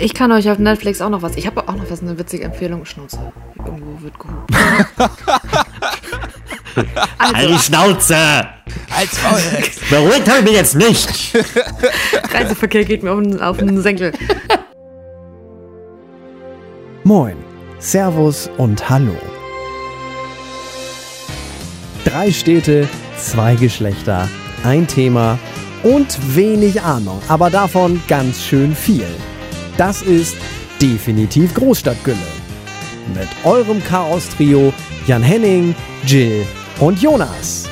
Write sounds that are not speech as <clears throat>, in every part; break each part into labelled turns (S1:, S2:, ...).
S1: Ich kann euch auf Netflix auch noch was. Ich habe auch noch was, eine witzige Empfehlung. Schnauze. Irgendwo wird gehupt. <laughs>
S2: also, halt die Schnauze!
S3: Als!
S2: Beruhigt habe ich mich jetzt nicht! <laughs>
S1: Reiseverkehr geht mir auf den, auf den Senkel.
S4: Moin, Servus und Hallo. Drei Städte, zwei Geschlechter, ein Thema und wenig Ahnung, aber davon ganz schön viel. Das ist definitiv Großstadtgülle. Mit eurem Chaos-Trio Jan Henning, Jill und Jonas.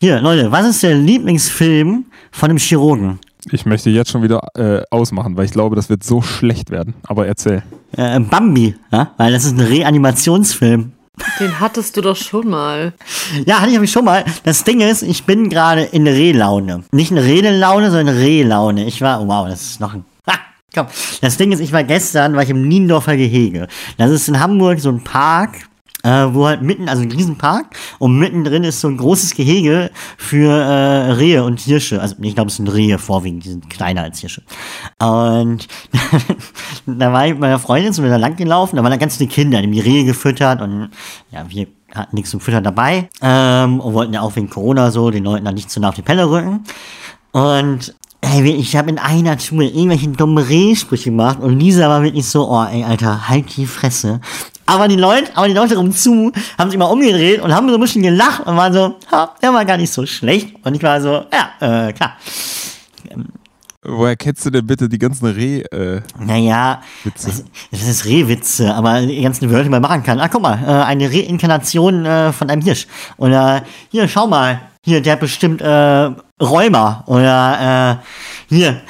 S2: Hier, Leute, was ist der Lieblingsfilm von dem Chirurgen?
S3: Ich möchte jetzt schon wieder äh, ausmachen, weil ich glaube, das wird so schlecht werden. Aber erzähl.
S2: Äh, Bambi, ja? weil das ist ein Reanimationsfilm.
S1: Den hattest du doch schon mal.
S2: Ja, hatte ich nämlich schon mal. Das Ding ist, ich bin gerade in Rehlaune. Nicht in Redelaune, sondern in Rehlaune. Ich war, wow, das ist noch ein Komm. Das Ding ist, ich war gestern, war ich im Niendorfer Gehege. Das ist in Hamburg so ein Park, äh, wo halt mitten, also ein Riesenpark und mittendrin ist so ein großes Gehege für äh, Rehe und Hirsche. Also ich glaube, es sind Rehe vorwiegend, die sind kleiner als Hirsche. Und <laughs> da war ich mit meiner Freundin, sind wir da lang gelaufen, da waren da ganz viele Kinder, die haben die Rehe gefüttert und ja, wir hatten nichts zum Füttern dabei ähm, und wollten ja auch wegen Corona so den Leuten dann nicht zu nah auf die Pelle rücken. Und ey, ich habe in einer Tour irgendwelche dummen Rehsprüche gemacht und Lisa war wirklich so, oh ey, Alter, halt die Fresse. Aber die Leute, aber die Leute rumzu haben sich mal umgedreht und haben so ein bisschen gelacht und waren so, ha, der war gar nicht so schlecht. Und ich war so, ja, äh, klar.
S3: Woher kennst du denn bitte die ganzen Reh? Äh,
S2: naja, Witze? Das, das ist Rehwitze, aber die ganzen Wörter, die man machen kann. Ah, guck mal, äh, eine Reinkarnation äh, von einem Hirsch. Oder hier, schau mal, hier, der hat bestimmt äh, Rheuma. Oder äh, hier,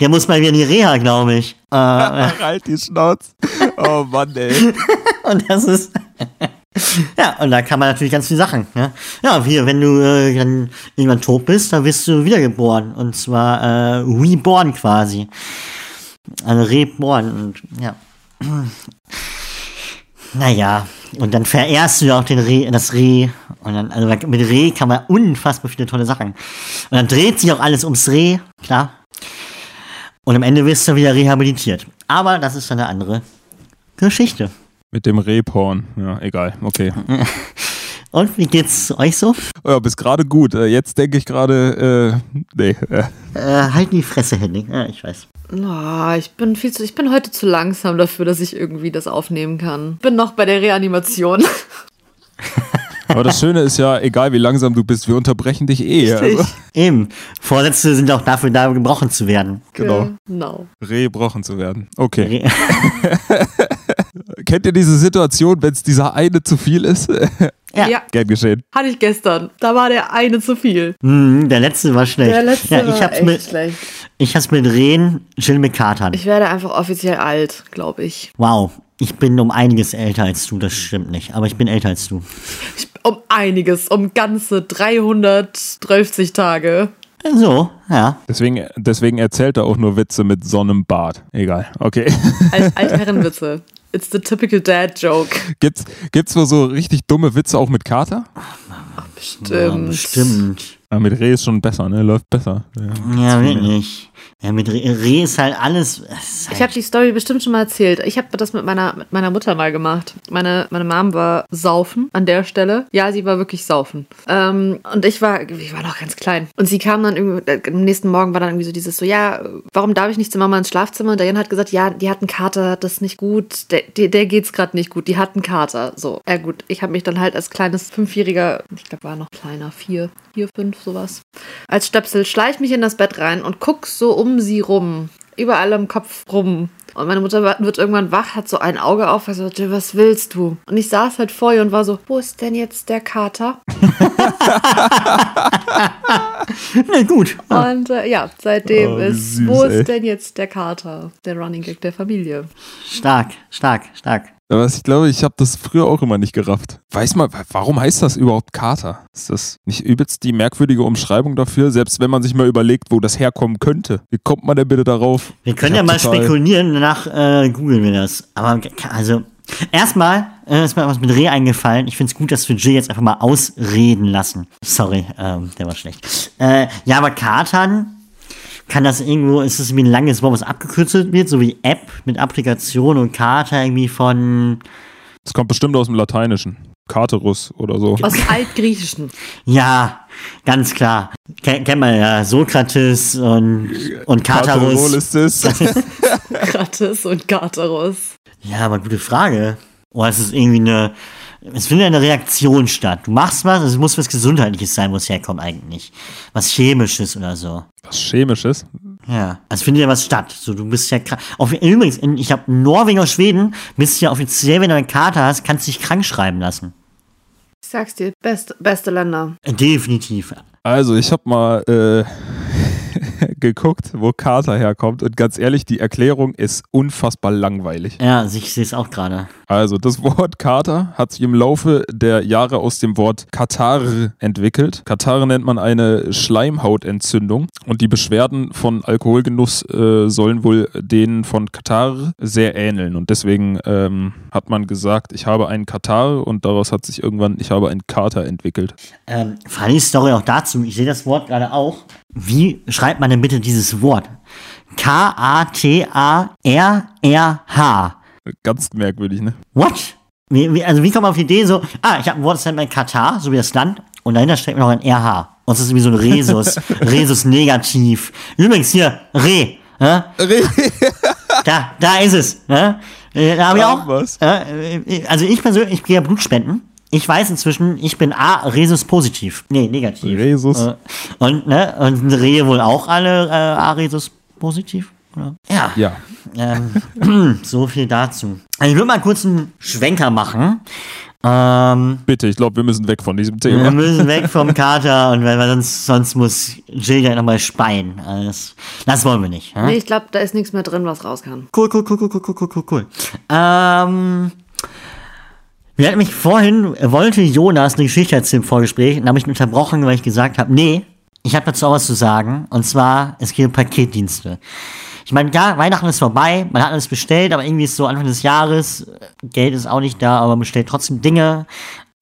S2: der muss mal wieder in die Reha, glaube ich. Äh, <laughs>
S3: halt die Schnauze. Oh Mann, ey. <laughs>
S2: und das ist. <laughs> ja, und da kann man natürlich ganz viele Sachen. Ne? Ja, hier, wenn du äh, dann irgendwann tot bist, dann wirst du wiedergeboren. Und zwar äh, reborn quasi. Also reborn. Und ja. <clears throat> Naja, und dann verehrst du ja auch den Reh, das Reh. Und dann, also mit Reh kann man unfassbar viele tolle Sachen. Und dann dreht sich auch alles ums Reh, klar. Und am Ende wirst du wieder rehabilitiert. Aber das ist eine andere Geschichte.
S3: Mit dem Rehporn. Ja, egal. Okay. <laughs>
S2: Und wie geht's euch so?
S3: Ja, bis gerade gut. Äh, jetzt denke ich gerade, äh, nee.
S2: Äh. <laughs> Äh, halt die Fresse, Henning. Ja, ich weiß.
S1: Oh, ich bin viel zu, ich bin heute zu langsam dafür, dass ich irgendwie das aufnehmen kann. Bin noch bei der Reanimation. <laughs>
S3: Aber das Schöne ist ja, egal wie langsam du bist, wir unterbrechen dich eh. Also.
S2: Eben. Vorsätze sind auch dafür da, gebrochen zu werden.
S3: Genau. genau. Rebrochen zu werden. Okay. <laughs> Kennt ihr diese Situation, wenn es dieser eine zu viel ist? <laughs>
S1: Ja. ja.
S3: Gern geschehen.
S1: Hatte ich gestern. Da war der eine zu viel.
S2: Mm, der letzte war schlecht.
S1: Der letzte ja, ich war echt mit, schlecht.
S2: Ich hab's mit Rehen, Jill mit Katern.
S1: Ich werde einfach offiziell alt, glaube ich.
S2: Wow. Ich bin um einiges älter als du, das stimmt nicht. Aber ich bin älter als du.
S1: Um einiges, um ganze 330 Tage.
S2: So, ja.
S3: Deswegen, deswegen erzählt er auch nur Witze mit Sonnenbad. Egal, okay.
S1: Alt Altherrenwitze. It's the typical dad joke.
S3: Gibt's, gibt's wohl so richtig dumme Witze auch mit Kater?
S1: Ach, bestimmt.
S2: Ja, bestimmt.
S3: Aber mit Reh ist schon besser, ne? Läuft besser.
S2: Ja, ja wirklich. Ja, mit Reh, Reh ist halt alles. Ist
S1: halt ich habe die Story bestimmt schon mal erzählt. Ich habe das mit meiner, mit meiner Mutter mal gemacht. Meine, meine Mom war saufen an der Stelle. Ja, sie war wirklich saufen. Ähm, und ich war, ich war noch ganz klein. Und sie kam dann irgendwie, äh, am nächsten Morgen war dann irgendwie so dieses so, ja, warum darf ich nicht zu Mama ins Schlafzimmer? Und Diane hat gesagt, ja, die hat einen Kater, das ist nicht gut. Der, der, der geht's gerade nicht gut. Die hat einen Kater. So, ja gut. Ich habe mich dann halt als kleines Fünfjähriger, ich glaube, war noch kleiner, vier, vier, fünf, sowas, als Stöpsel schleich mich in das Bett rein und guck so um sie rum, überall im Kopf rum. Und meine Mutter wird irgendwann wach, hat so ein Auge auf, und sagt, was willst du? Und ich saß halt vor ihr und war so, wo ist denn jetzt der Kater? <laughs>
S2: Na gut. <laughs>
S1: Und äh, ja, seitdem oh, ist, süß, wo ey. ist denn jetzt der Kater? Der Running Gag der Familie.
S2: Stark, stark, stark.
S3: Aber ich glaube, ich habe das früher auch immer nicht gerafft. Weiß mal, warum heißt das überhaupt Kater? Ist das nicht übelst die merkwürdige Umschreibung dafür, selbst wenn man sich mal überlegt, wo das herkommen könnte? Wie kommt man denn bitte darauf?
S2: Wir können
S3: Ich
S2: ja mal spekulieren, danach äh, googeln wir das. Aber also, erstmal äh, ist mir was mit Reh eingefallen. Ich finde es gut, dass wir Jill jetzt einfach mal ausreden lassen. Sorry, ähm, der war schlecht. Äh, ja, aber Katern, kann das irgendwo, ist das wie ein langes Wort, was abgekürzt wird, so wie App mit Applikation und Kater irgendwie von,
S3: Das kommt bestimmt aus dem Lateinischen. Katerus oder so.
S1: Aus Altgriechischen. <laughs>
S2: ja, ganz klar. Ken kennt man ja, Sokrates und, und
S3: Katerol
S2: Katarus.
S3: ist es. <laughs>
S1: Krates und Katerus.
S2: Ja, aber gute Frage. Oder ist es irgendwie eine. Es findet eine Reaktion statt. Du machst was, es muss was Gesundheitliches sein, wo es herkommt eigentlich. Was Chemisches oder so.
S3: Was Chemisches.
S2: Ja. Es findet ja was statt. So, du bist ja krank. Auf, übrigens, in, ich habe Norwegen oder Schweden, bist du ja offiziell, wenn du eine Karte hast, kannst du dich krank schreiben lassen.
S1: Ich sag's dir, best, beste Länder.
S2: Äh, Definitiv.
S3: Also, ich habe mal äh, <laughs> geguckt, wo Kater herkommt. Und ganz ehrlich, die Erklärung ist unfassbar langweilig.
S2: Ja, ich sehe es auch gerade.
S3: Also, das Wort Kater hat sich im Laufe der Jahre aus dem Wort Katar entwickelt. Katar nennt man eine Schleimhautentzündung. Und die Beschwerden von Alkoholgenuss äh, sollen wohl denen von Katar sehr ähneln. Und deswegen ähm, hat man gesagt, ich habe einen Katar und daraus hat sich irgendwann, ich habe einen Kater entwickelt.
S2: Ähm, funny Story auch dazu. Ich sehe das Wort gerade auch. Wie schreibt man denn bitte dieses Wort? K-A-T-A-R-R-H.
S3: Ganz merkwürdig, ne?
S2: What? Wie, wie, also wie kommt man auf die Idee so, ah, ich habe ein Wort, das nennt man Katar, so wie das Land, und dahinter steckt noch ein RH. Und das ist irgendwie so ein Resus. <laughs> Resus negativ. Übrigens hier, Re. Ja? <laughs> Da, da ist es. Ja? Äh, Da habe ich auch.
S3: was?
S2: Ja, äh, also ich persönlich, ich gehe ja Blutspenden ich weiß inzwischen, ich bin A, Resus positiv. Nee, negativ.
S3: Resus.
S2: Äh, und, ne, und Rehe wohl auch alle äh, A, Resus positiv. Oder? Ja.
S3: Ja.
S2: Ähm, <clears throat> so viel dazu. Also ich würde mal kurz einen Schwenker machen. Ähm,
S3: Bitte, ich glaube, wir müssen weg von diesem Thema.
S2: Wir müssen weg vom Kater und weil, weil sonst, sonst muss Jill ja nochmal speien. Also das, wollen wir nicht. Hä?
S1: Nee, ich glaube, da ist nichts mehr drin, was raus kann.
S2: Cool, cool, cool, cool, cool, cool, cool, cool. Ähm, wir hatten mich vorhin, wollte Jonas eine Geschichte erzählen im Vorgespräch und habe ich ihn unterbrochen, weil ich gesagt habe, nee, ich habe dazu auch was zu sagen. Und zwar, es geht um Paketdienste. Ich meine, ja, Weihnachten ist vorbei, man hat alles bestellt, aber irgendwie ist so Anfang des Jahres, äh, Geld ist auch nicht da, aber man bestellt trotzdem Dinge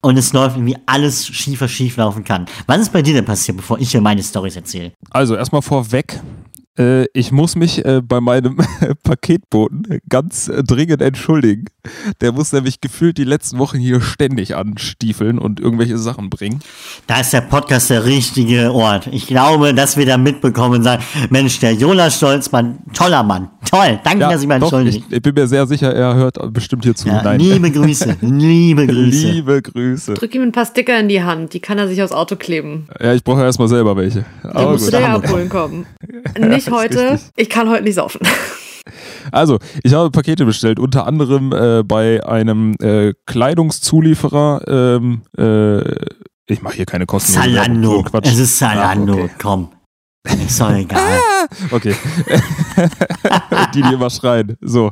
S2: und es läuft irgendwie alles schief, was schief laufen kann. Was ist bei dir denn passiert, bevor ich dir meine Storys erzähle?
S3: Also erstmal vorweg. Äh, ich muss mich äh, bei meinem <laughs> Paketboten ganz äh, dringend entschuldigen. Der muss nämlich gefühlt die letzten Wochen hier ständig anstiefeln und irgendwelche Sachen bringen.
S2: Da ist der Podcast der richtige Ort. Ich glaube, dass wir da mitbekommen sagen, Mensch, der Jonas Stolzmann, toller Mann. Toll, danke, dass ich mal entschuldige.
S3: ich, ich bin mir sehr sicher, er hört bestimmt hier zu.
S2: Ja,
S3: Nein.
S2: liebe Grüße, liebe <laughs> Grüße.
S3: Liebe Grüße.
S1: Drück ihm ein paar Sticker in die Hand, die kann er sich aufs Auto kleben.
S3: Ja, ich brauche erstmal selber welche.
S1: Den
S3: Aber
S1: musst du
S3: gut.
S1: dir ja abholen kommen. Nicht <laughs> heute.
S3: richtig.
S1: Ich kann heute nicht saufen. <laughs>
S3: Also, ich habe Pakete bestellt, unter anderem äh, bei einem äh, Kleidungszulieferer. Ähm, äh, ich mache hier keine Kosten.
S2: Zalando.
S3: Quatsch.
S2: Es ist Zalando,
S3: Ach, okay.
S2: komm. Ist doch egal.
S3: Okay. <laughs> die, die immer schreien. So.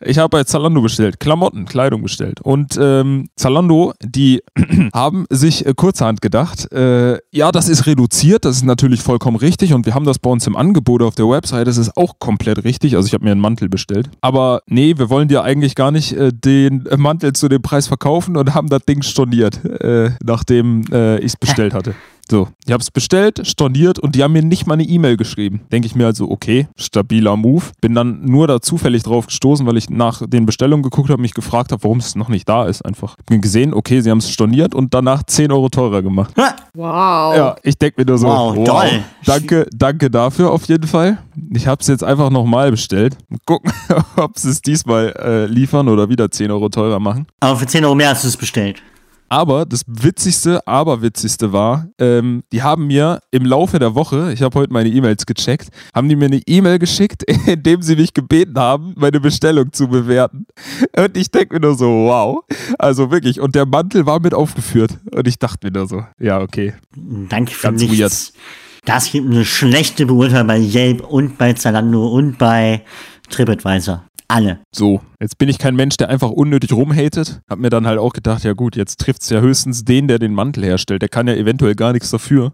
S3: Ich habe bei Zalando bestellt, Klamotten, Kleidung bestellt. Und ähm, Zalando, die <clears throat> haben sich äh, kurzerhand gedacht, äh, ja, das ist reduziert, das ist natürlich vollkommen richtig und wir haben das bei uns im Angebot auf der Website, das ist auch komplett richtig. Also ich habe mir einen Mantel bestellt. Aber nee, wir wollen dir eigentlich gar nicht äh, den Mantel zu dem Preis verkaufen und haben das Ding storniert, äh, nachdem äh, ich es bestellt hatte. <laughs> So, ich habe es bestellt, storniert und die haben mir nicht mal eine E-Mail geschrieben. Denke ich mir also, okay, stabiler Move. Bin dann nur da zufällig drauf gestoßen, weil ich nach den Bestellungen geguckt habe, mich gefragt habe, warum es noch nicht da ist. Einfach. Bin gesehen, okay, sie haben es storniert und danach 10 Euro teurer gemacht.
S1: Wow.
S3: Ja, ich denke mir nur so,
S2: Wow,
S3: wow,
S2: toll.
S3: danke, danke dafür auf jeden Fall. Ich habe es jetzt einfach nochmal bestellt. Gucken, <laughs> ob sie es diesmal äh, liefern oder wieder 10 Euro teurer machen.
S2: Aber für 10 Euro mehr hast du es bestellt.
S3: Aber das witzigste, aber witzigste war, ähm, die haben mir im Laufe der Woche, ich habe heute meine E-Mails gecheckt, haben die mir eine E-Mail geschickt, <laughs> in dem sie mich gebeten haben, meine Bestellung zu bewerten. Und ich denke mir nur so, wow. Also wirklich. Und der Mantel war mit aufgeführt. Und ich dachte mir nur so, ja, okay.
S2: Danke für
S3: Ganz
S2: nichts. Das gibt eine schlechte Beurteilung bei Yelp und bei Zalando und bei TripAdvisor. Alle.
S3: So, jetzt bin ich kein Mensch, der einfach unnötig rumhatet. Hab mir dann halt auch gedacht, ja gut, jetzt trifft's ja höchstens den, der den Mantel herstellt. Der kann ja eventuell gar nichts dafür.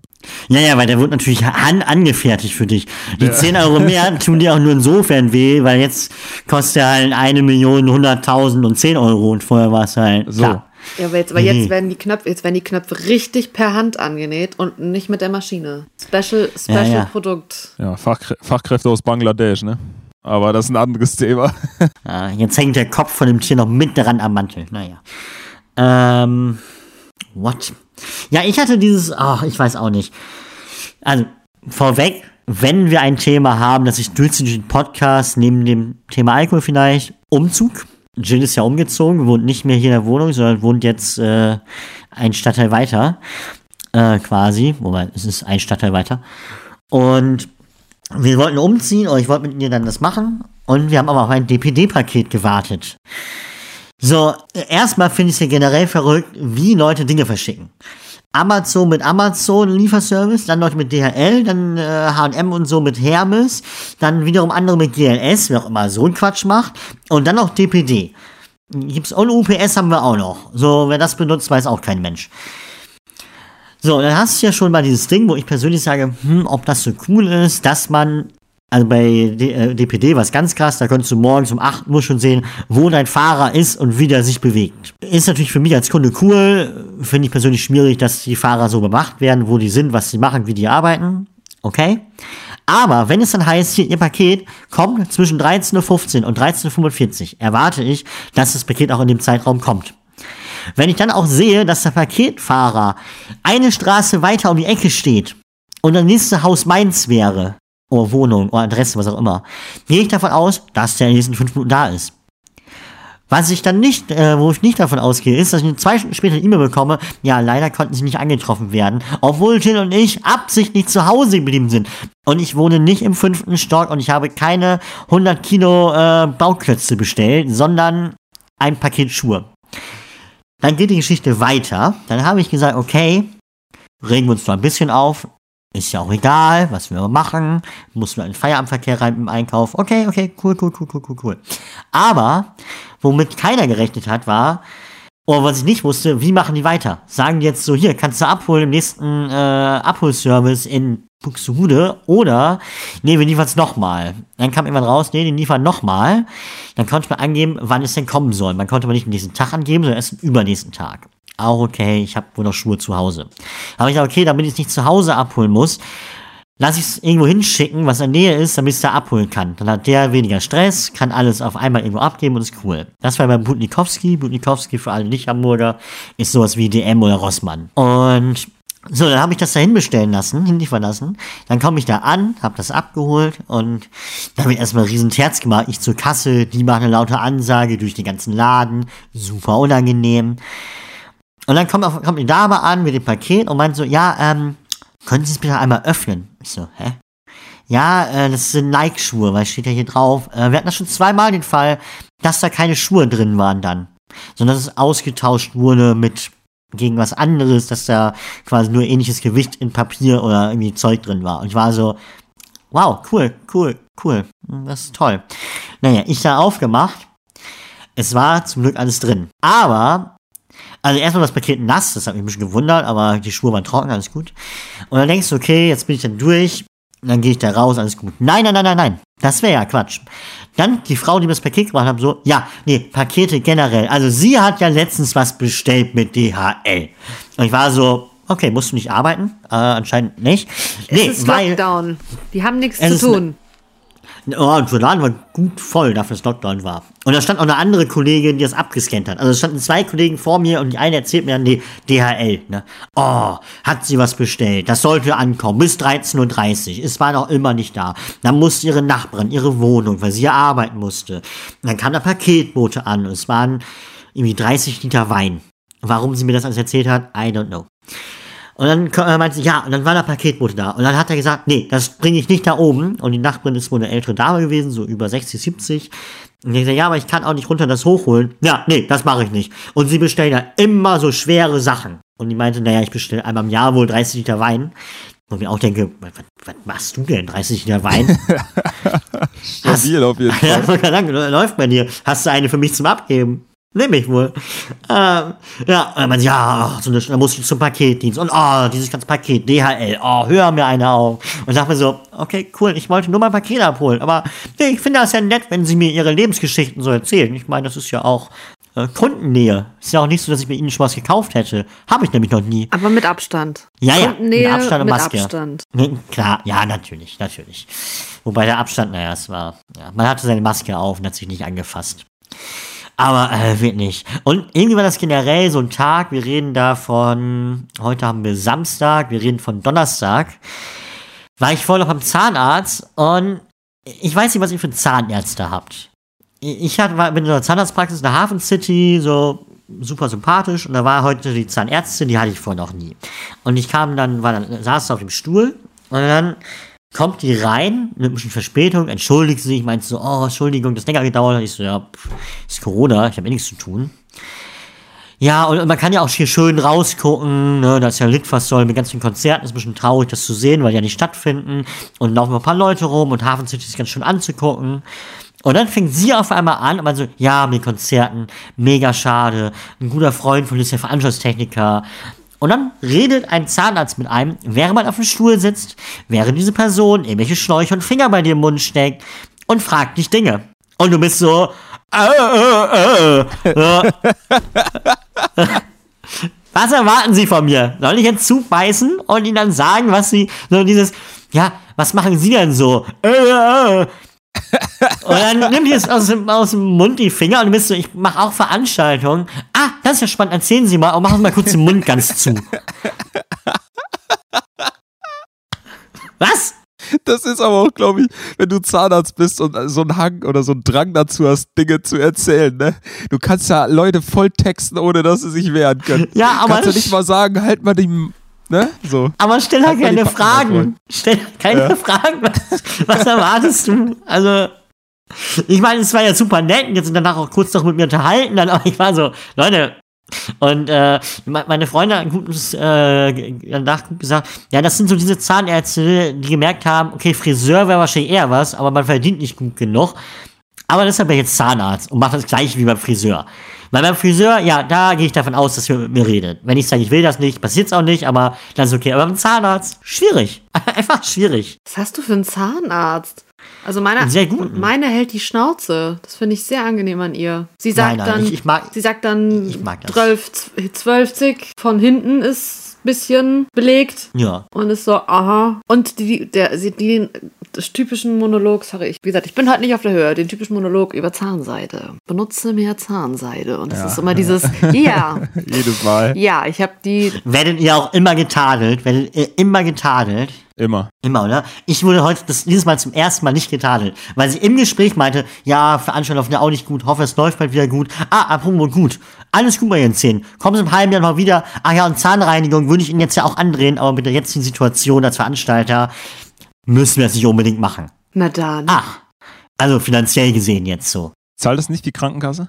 S2: Ja, ja, weil der wird natürlich an angefertigt für dich. Die 10 Euro mehr <laughs> tun dir auch nur insofern weh, weil jetzt kostet er halt eine Million, hunderttausend und 10 Euro und vorher war es halt,
S3: So.
S2: klar.
S1: Ja, aber jetzt, aber
S2: Mhm.
S1: jetzt werden die Knöpfe, jetzt werden die Knöpfe richtig per Hand angenäht und nicht mit der Maschine. Special, Special
S2: ja.
S1: Produkt.
S3: Ja, Fachkrä Fachkräfte aus Bangladesch, ne? Aber das ist ein anderes Thema.
S2: Ja, <laughs> jetzt hängt der Kopf von dem Tier noch mit dran am Mantel. Naja. Ähm, what? Ja, ich hatte dieses, ach, ich weiß auch nicht. Also, vorweg, wenn wir ein Thema haben, das ich durchziehe durch den Podcast, neben dem Thema Alkohol vielleicht, Umzug. Jill ist ja umgezogen, wohnt nicht mehr hier in der Wohnung, sondern wohnt jetzt äh, ein Stadtteil weiter, äh, quasi. Wobei, es ist ein Stadtteil weiter. Und wir wollten umziehen, oder ich wollte mit ihr dann das machen. Und wir haben aber auf ein DPD-Paket gewartet. So, erstmal finde ich es ja generell verrückt, wie Leute Dinge verschicken. Amazon mit Amazon Lieferservice, dann Leute mit DHL, dann äh, H&M und so mit Hermes, dann wiederum andere mit GLS, wer auch immer so einen Quatsch macht, und dann noch DPD. Gibt's und UPS haben wir auch noch. So, wer das benutzt, weiß auch kein Mensch. So, dann hast du ja schon mal dieses Ding, wo ich persönlich sage, hm, ob das so cool ist, dass man, also bei D äh, DPD war es ganz krass, da konntest du morgens um 8 Uhr schon sehen, wo dein Fahrer ist und wie der sich bewegt. Ist natürlich für mich als Kunde cool, finde ich persönlich schwierig, dass die Fahrer so überwacht werden, wo die sind, was sie machen, wie die arbeiten. Okay? Aber wenn es dann heißt, hier, Ihr Paket kommt zwischen 13.15 Uhr und 13.45 Uhr, erwarte ich, dass das Paket auch in dem Zeitraum kommt. Wenn ich dann auch sehe, dass der Paketfahrer eine Straße weiter um die Ecke steht und das nächste Haus meins wäre, oder Wohnung, oder Adresse, was auch immer, gehe ich davon aus, dass der in den nächsten fünf Minuten da ist. Was ich dann nicht, äh, wo ich nicht davon ausgehe, ist, dass ich zwei Stunden später eine E-Mail bekomme, ja, leider konnten sie nicht angetroffen werden, obwohl Jill und ich absichtlich zu Hause geblieben sind. Und ich wohne nicht im fünften Stock und ich habe keine 100 Kilo äh, Bauklötze bestellt, sondern ein Paket Schuhe. Dann geht die Geschichte weiter. Dann habe ich gesagt, okay, regen wir uns noch ein bisschen auf. Ist ja auch egal, was wir machen. Muss nur ein Feierabendverkehr rein im Einkauf. Okay, okay, cool, cool, cool, cool, cool, cool. Aber, womit keiner gerechnet hat, war, oder was ich nicht wusste, wie machen die weiter? Sagen die jetzt so, hier, kannst du abholen im nächsten äh, Abholservice in Buxtehude oder, nee, wir liefern es nochmal. Dann kam irgendwann raus, nee, die liefern nochmal. Dann konnte man angeben, wann es denn kommen soll. Man konnte aber nicht den Tag angeben, sondern erst den übernächsten Tag. Auch okay, ich habe wohl noch Schuhe zu Hause. Aber ich dachte, okay, damit ich es nicht zu Hause abholen muss, lass ich es irgendwo hinschicken, was in der Nähe ist, damit ich es da abholen kann. Dann hat der weniger Stress, kann alles auf einmal irgendwo abgeben und ist cool. Das war bei Butnikowski. Butnikowski für alle Nicht-Hamburger ist sowas wie DM oder Rossmann. Und so, dann habe ich das da hinbestellen lassen, hinliefern lassen. Dann komme ich da an, habe das abgeholt und da wird erstmal riesen Terz gemacht. Ich zur Kasse, die machen eine laute Ansage durch den ganzen Laden. Super unangenehm. Und dann kommt, kommt die Dame an mit dem Paket und meint so, ja, ähm, können Sie es bitte einmal öffnen? Ich so, hä? Ja, äh, das sind Nike-Schuhe, weil steht ja hier drauf. Äh, wir hatten das schon zweimal den Fall, dass da keine Schuhe drin waren dann. Sondern dass es ausgetauscht wurde mit gegen was anderes, dass da quasi nur ähnliches Gewicht in Papier oder irgendwie Zeug drin war. Und ich war so, wow, cool, cool, cool. Das ist toll. Naja, ich da aufgemacht. Es war zum Glück alles drin. Aber also erstmal das Paket nass, das hat mich ein bisschen gewundert, aber die Schuhe waren trocken, alles gut. Und dann denkst du, okay, jetzt bin ich dann durch, dann gehe ich da raus, alles gut. Nein, nein, nein, nein, nein. Das wäre ja Quatsch. Dann die Frau, die mir das Paket gebracht hat, so, ja, nee, Pakete generell. Also sie hat ja letztens was bestellt mit DHL. Und ich war so, okay, musst du nicht arbeiten? Äh, anscheinend nicht. Nee,
S1: es ist
S2: weil.
S1: Lockdown. Die haben nichts zu tun.
S2: Oh, und der Laden war gut voll, dafür dass Lockdown war. Und da stand auch eine andere Kollegin, die das abgescannt hat. Also es standen zwei Kollegen vor mir und die eine erzählt mir dann die DHL. Ne? Oh, hat sie was bestellt. Das sollte ankommen bis 13.30 Uhr. Es war noch immer nicht da. Dann musste ihre Nachbarin, ihre Wohnung, weil sie ja arbeiten musste. Und dann kam der Paketbote an und es waren irgendwie 30 Liter Wein. Warum sie mir das alles erzählt hat, I don't know. Und dann äh, meinte sie, ja, und dann war der Paketbote da. Und dann hat er gesagt, nee, das bringe ich nicht da oben. Und die Nachbarin ist wohl eine ältere Dame gewesen, so über 60, 70. Und ich gesagt, ja, aber ich kann auch nicht runter das hochholen. Ja, nee, das mache ich nicht. Und sie bestellen ja immer so schwere Sachen. Und die meinte, naja, ich bestelle einmal im Jahr wohl 30 Liter Wein. Ich mir auch denke, was, was machst du denn? 30 Liter Wein? <laughs>
S3: Stabil auf jeden <laughs>
S2: ja,
S3: Fall.
S2: gerade sagen, läuft bei dir. Hast du eine für mich zum Abgeben? Nehme ich wohl. Ähm, ja, und dann meinte, ja, so eine, dann muss ich zum Paketdienst. Und oh, dieses ganze Paket, DHL, oh, hör mir eine auf. Und sag mir so, okay, cool, ich wollte nur mein Paket abholen. Aber nee, ich finde das ja nett, wenn sie mir ihre Lebensgeschichten so erzählen. Ich meine, das ist ja auch äh, Kundennähe. Ist ja auch nicht so, dass ich mir ihnen schon was gekauft hätte. Habe ich nämlich noch nie.
S1: Aber mit Abstand.
S2: Ja, ja,
S1: Kundennähe
S2: mit Abstand und
S1: mit
S2: Maske.
S1: Abstand.
S2: Nee, klar, ja, natürlich, natürlich. Wobei der Abstand, naja, es war, ja, man hatte seine Maske auf und hat sich nicht angefasst. Aber äh, wirklich. Und irgendwie war das generell so ein Tag, wir reden da von, heute haben wir Samstag, wir reden von Donnerstag, war ich vorher noch beim Zahnarzt und ich weiß nicht, was ihr für Zahnärzte habt. Ich hatte, war, bin in einer Zahnarztpraxis in der Hafen City, so super sympathisch und da war heute die Zahnärztin, die hatte ich vorher noch nie. Und ich kam dann, war dann, saß auf dem Stuhl und dann kommt die rein, mit ein bisschen Verspätung, entschuldigt sich, meint so, oh, Entschuldigung, das länger gedauert. Ich so, ja, pff, ist Corona, ich habe eh nichts zu tun. Ja, und man kann ja auch hier schön rausgucken, ne, da ist ja Litfaßsäule mit ganz vielen Konzerten, ist ein bisschen traurig, das zu sehen, weil die ja nicht stattfinden. Und laufen ein paar Leute rum und Hafen City ist ganz schön anzugucken. Und dann fängt sie auf einmal an und man so, ja, mit Konzerten, mega schade. Ein guter Freund von uns ist ja Veranstaltungstechniker. Und dann redet ein Zahnarzt mit einem, während man auf dem Stuhl sitzt, während diese Person irgendwelche Schläuche und Finger bei dir im Mund steckt und fragt dich Dinge. Und du bist so, äh, äh, äh. Ja. <laughs> Was erwarten Sie von mir? Soll ich jetzt zubeißen und Ihnen dann sagen, was Sie, so dieses, ja, was machen Sie denn so? Und dann nimm dir es aus dem, aus dem Mund die Finger und du bist so, ich mache auch Veranstaltungen. Ah, das ist ja spannend, erzählen Sie mal und machen Sie mal kurz den Mund ganz zu. Was?
S3: Das ist aber auch, glaube ich, wenn du Zahnarzt bist und so einen Hang oder so einen Drang dazu hast, Dinge zu erzählen, ne? Du kannst ja Leute voll texten, ohne dass sie sich wehren können.
S2: Ja, aber
S3: Kannst du nicht mal sagen, halt mal die, ne? So.
S2: Aber stell halt keine Fragen. Stell keine
S3: Ja.
S2: Fragen. Was, was erwartest du? Also, ich meine, es war ja super nett und jetzt sind danach auch kurz noch mit mir unterhalten, dann, <laughs> aber ich war so, Leute, und äh, me- meine Freunde haben gutes, äh, danach gut gesagt, ja, das sind so diese Zahnärzte, die gemerkt haben, okay, Friseur wäre wahrscheinlich eher was, aber man verdient nicht gut genug. Aber deshalb bin ich jetzt Zahnarzt und mache das gleiche wie beim Friseur. Weil beim Friseur, ja, da gehe ich davon aus, dass wir mit mir redet. Wenn ich sage, ich will das nicht, passiert's auch nicht, aber dann ist okay. Aber beim Zahnarzt, schwierig. <laughs> Einfach schwierig.
S1: Was hast du für einen Zahnarzt? Also meine,
S2: sehr guten.
S1: meine hält die Schnauze. Das finde ich sehr angenehm an ihr. Sie sagt
S2: Nein, nein,
S1: dann,
S2: ich- ich mag-
S1: sie sagt dann,
S2: ich mag das.
S1: 12, 12 von hinten ist ein bisschen belegt
S2: Ja.
S1: und ist so, aha. Und die, der, die, das typischen Monolog, sorry, ich, wie gesagt, ich bin halt nicht auf der Höhe, den typischen Monolog über Zahnseide. Benutze mehr Zahnseide. Und es ist immer dieses, <laughs> ja,
S3: Jedes Mal.
S1: ja, ich habe die,
S2: Werdet ihr auch immer getadelt? Werdet ihr immer getadelt?
S3: Immer.
S2: Immer, oder? Ich wurde heute das, dieses Mal zum ersten Mal nicht getadelt, weil sie im Gespräch meinte, ja, Veranstaltung laufen ja auch nicht gut, hoffe, es läuft bald wieder gut. Ah, apropos gut. Alles gut bei Ihren Zähnen. Kommen Sie im halben Jahr noch wieder. Ach ja, und Zahnreinigung würde ich Ihnen jetzt ja auch andrehen, aber mit der jetzigen Situation als Veranstalter müssen wir das nicht unbedingt machen.
S1: na dann.
S2: Ach, also finanziell gesehen jetzt so.
S3: Zahlt das nicht die Krankenkasse?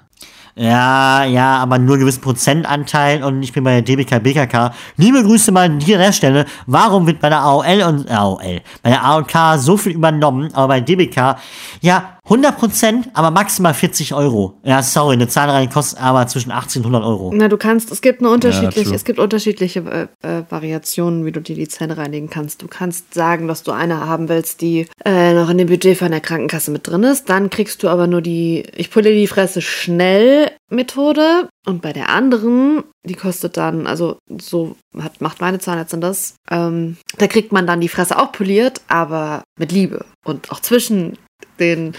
S2: Ja, ja, aber nur einen gewissen Prozentanteil und ich bin bei der DBK BKK. Liebe Grüße mal an der Stelle. Warum wird bei der AOL und AOL, bei der AOK so viel übernommen, aber bei DBK, ja, 100 Prozent, aber maximal 40 Euro. Ja, sorry, eine Zahnreinigung kostet aber zwischen 18 und 100 Euro.
S1: Na, du kannst, es gibt eine unterschiedliche,
S3: true.
S1: es gibt unterschiedliche äh, äh, Variationen, wie du dir die Zähne reinigen kannst. Du kannst sagen, dass du eine haben willst, die äh, noch in dem Budget von der Krankenkasse mit drin ist. Dann kriegst du aber nur die, ich pulle die Fresse schnell Methode. Und bei der anderen, die kostet dann, also so hat, macht meine Zahnärztin das, ähm, da kriegt man dann die Fresse auch poliert, aber mit Liebe. Und auch zwischen den,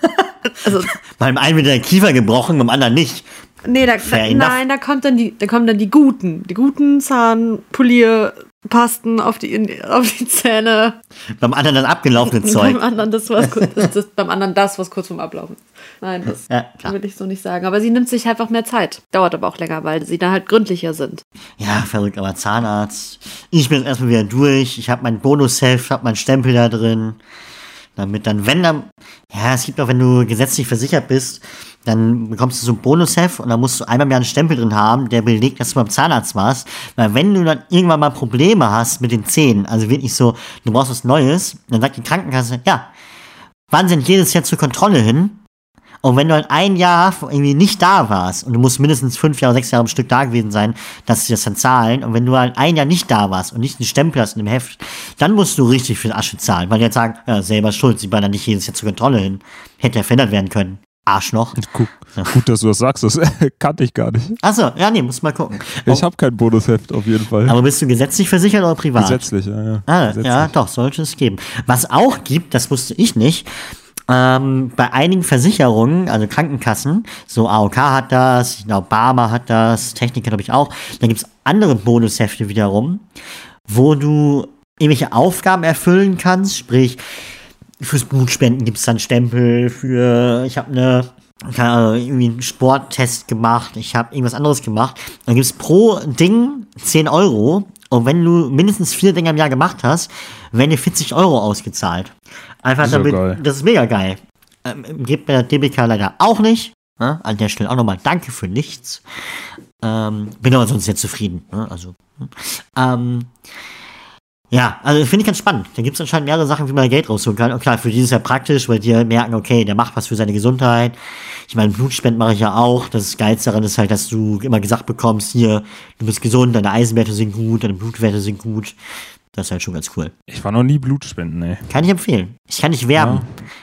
S1: <laughs> also
S2: Beim einen wird der Kiefer gebrochen, beim anderen nicht.
S1: Nee, da, da, nein, da kommt dann die, da kommen dann die guten, die guten Zahnpolierpasten auf die, auf die Zähne.
S2: Beim anderen das abgelaufene <laughs>
S1: Beim
S2: Zeug.
S1: anderen das, was <laughs> das, das, beim anderen das, was kurz vorm Ablaufen ist. Nein, das
S2: Ja,
S1: will ich so nicht sagen. Aber sie nimmt sich einfach mehr Zeit. Dauert aber auch länger, weil sie dann halt gründlicher sind.
S2: Ja, verrückt, aber Zahnarzt. Ich bin jetzt erstmal wieder durch. Ich habe mein Bonus-Heft, habe meinen Stempel da drin. Damit dann, wenn dann, ja, es gibt auch, wenn du gesetzlich versichert bist, dann bekommst du so ein Bonusheft und dann musst du einmal mehr einen Stempel drin haben, der belegt, dass du beim Zahnarzt warst. Weil wenn du dann irgendwann mal Probleme hast mit den Zähnen, also wirklich so, du brauchst was Neues, dann sagt die Krankenkasse, ja, wann sind jedes Jahr zur Kontrolle hin? Und wenn du halt ein Jahr irgendwie nicht da warst und du musst mindestens fünf Jahre, sechs Jahre am Stück da gewesen sein, dass sie das dann zahlen. Und wenn du halt ein Jahr nicht da warst und nicht einen Stempel hast in dem Heft, dann musst du richtig viel Asche zahlen, weil die jetzt sagen, ja, selber schuld, sie waren dann nicht jedes Jahr zur Kontrolle hin. Hätte ja verändert werden können. Arschloch. <laughs>
S3: Guck, gut, dass du das sagst, das <laughs> kannte ich gar nicht.
S2: Achso, ja, nee, muss mal gucken.
S3: Ich habe kein Bonusheft auf jeden Fall.
S2: Aber bist du gesetzlich versichert oder privat?
S3: Gesetzlich, ja, ja.
S2: Ah,
S3: Gesetzlich.
S2: ja, doch, sollte es geben. Was auch gibt, das wusste ich nicht, ähm, bei einigen Versicherungen, also Krankenkassen, so AOK hat das, ich glaube Barmer hat das, Techniker glaube ich auch, dann gibt's andere Bonushefte wiederum, wo du irgendwelche Aufgaben erfüllen kannst, sprich, fürs Blutspenden gibt's dann Stempel, für, ich habe eine keine Ahnung, irgendwie einen Sporttest gemacht, ich habe irgendwas anderes gemacht. Dann gibt's pro Ding 10 Euro. Und wenn du mindestens vier Dinge im Jahr gemacht hast, werden dir 40 Euro ausgezahlt. Einfach damit,
S3: geil.
S2: das ist mega geil. Ähm, gibt bei der DBK leider auch nicht. Ne? An der Stelle auch nochmal Danke für nichts. Ähm, bin aber sonst sehr zufrieden. Ne? Also, hm. ähm, ja, also finde ich ganz spannend. Da gibt es anscheinend mehrere Sachen, wie man Geld rausholen kann. Und klar, für die ist es ja praktisch, weil die ja merken, okay, der macht was für seine Gesundheit. Ich meine, Blutspenden mache ich ja auch. Das Geilste daran ist halt, dass du immer gesagt bekommst, hier, du bist gesund, deine Eisenwerte sind gut, deine Blutwerte sind gut. Das ist halt schon ganz cool.
S3: Ich war noch nie Blutspenden, ey.
S2: Kann ich empfehlen. Ich kann nicht werben.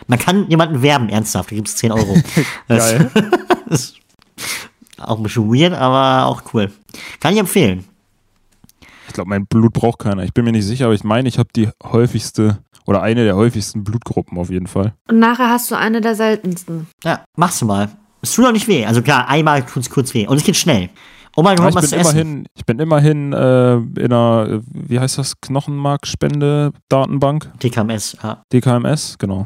S2: Man kann jemanden werben, ernsthaft. Da gibt es 10 Euro. <laughs> Das
S3: Geil. <laughs>
S2: ist auch ein bisschen weird, aber auch cool. Kann ich empfehlen.
S3: Ich glaube, mein Blut braucht keiner. Ich bin mir nicht sicher, aber ich meine, ich habe die häufigste oder eine der häufigsten Blutgruppen auf jeden Fall.
S1: Und nachher hast du eine der seltensten.
S2: Ja, machst du mal. Es tut doch nicht weh. Also klar, einmal tut's kurz weh. Und es geht schnell.
S3: Ja,
S2: kommt
S3: ich,
S2: was
S3: bin
S2: zu essen.
S3: immerhin, ich bin immerhin äh, in einer, äh, wie heißt das, Knochenmarkspende-Datenbank?
S2: TKMS. Ja.
S3: DKMS, genau.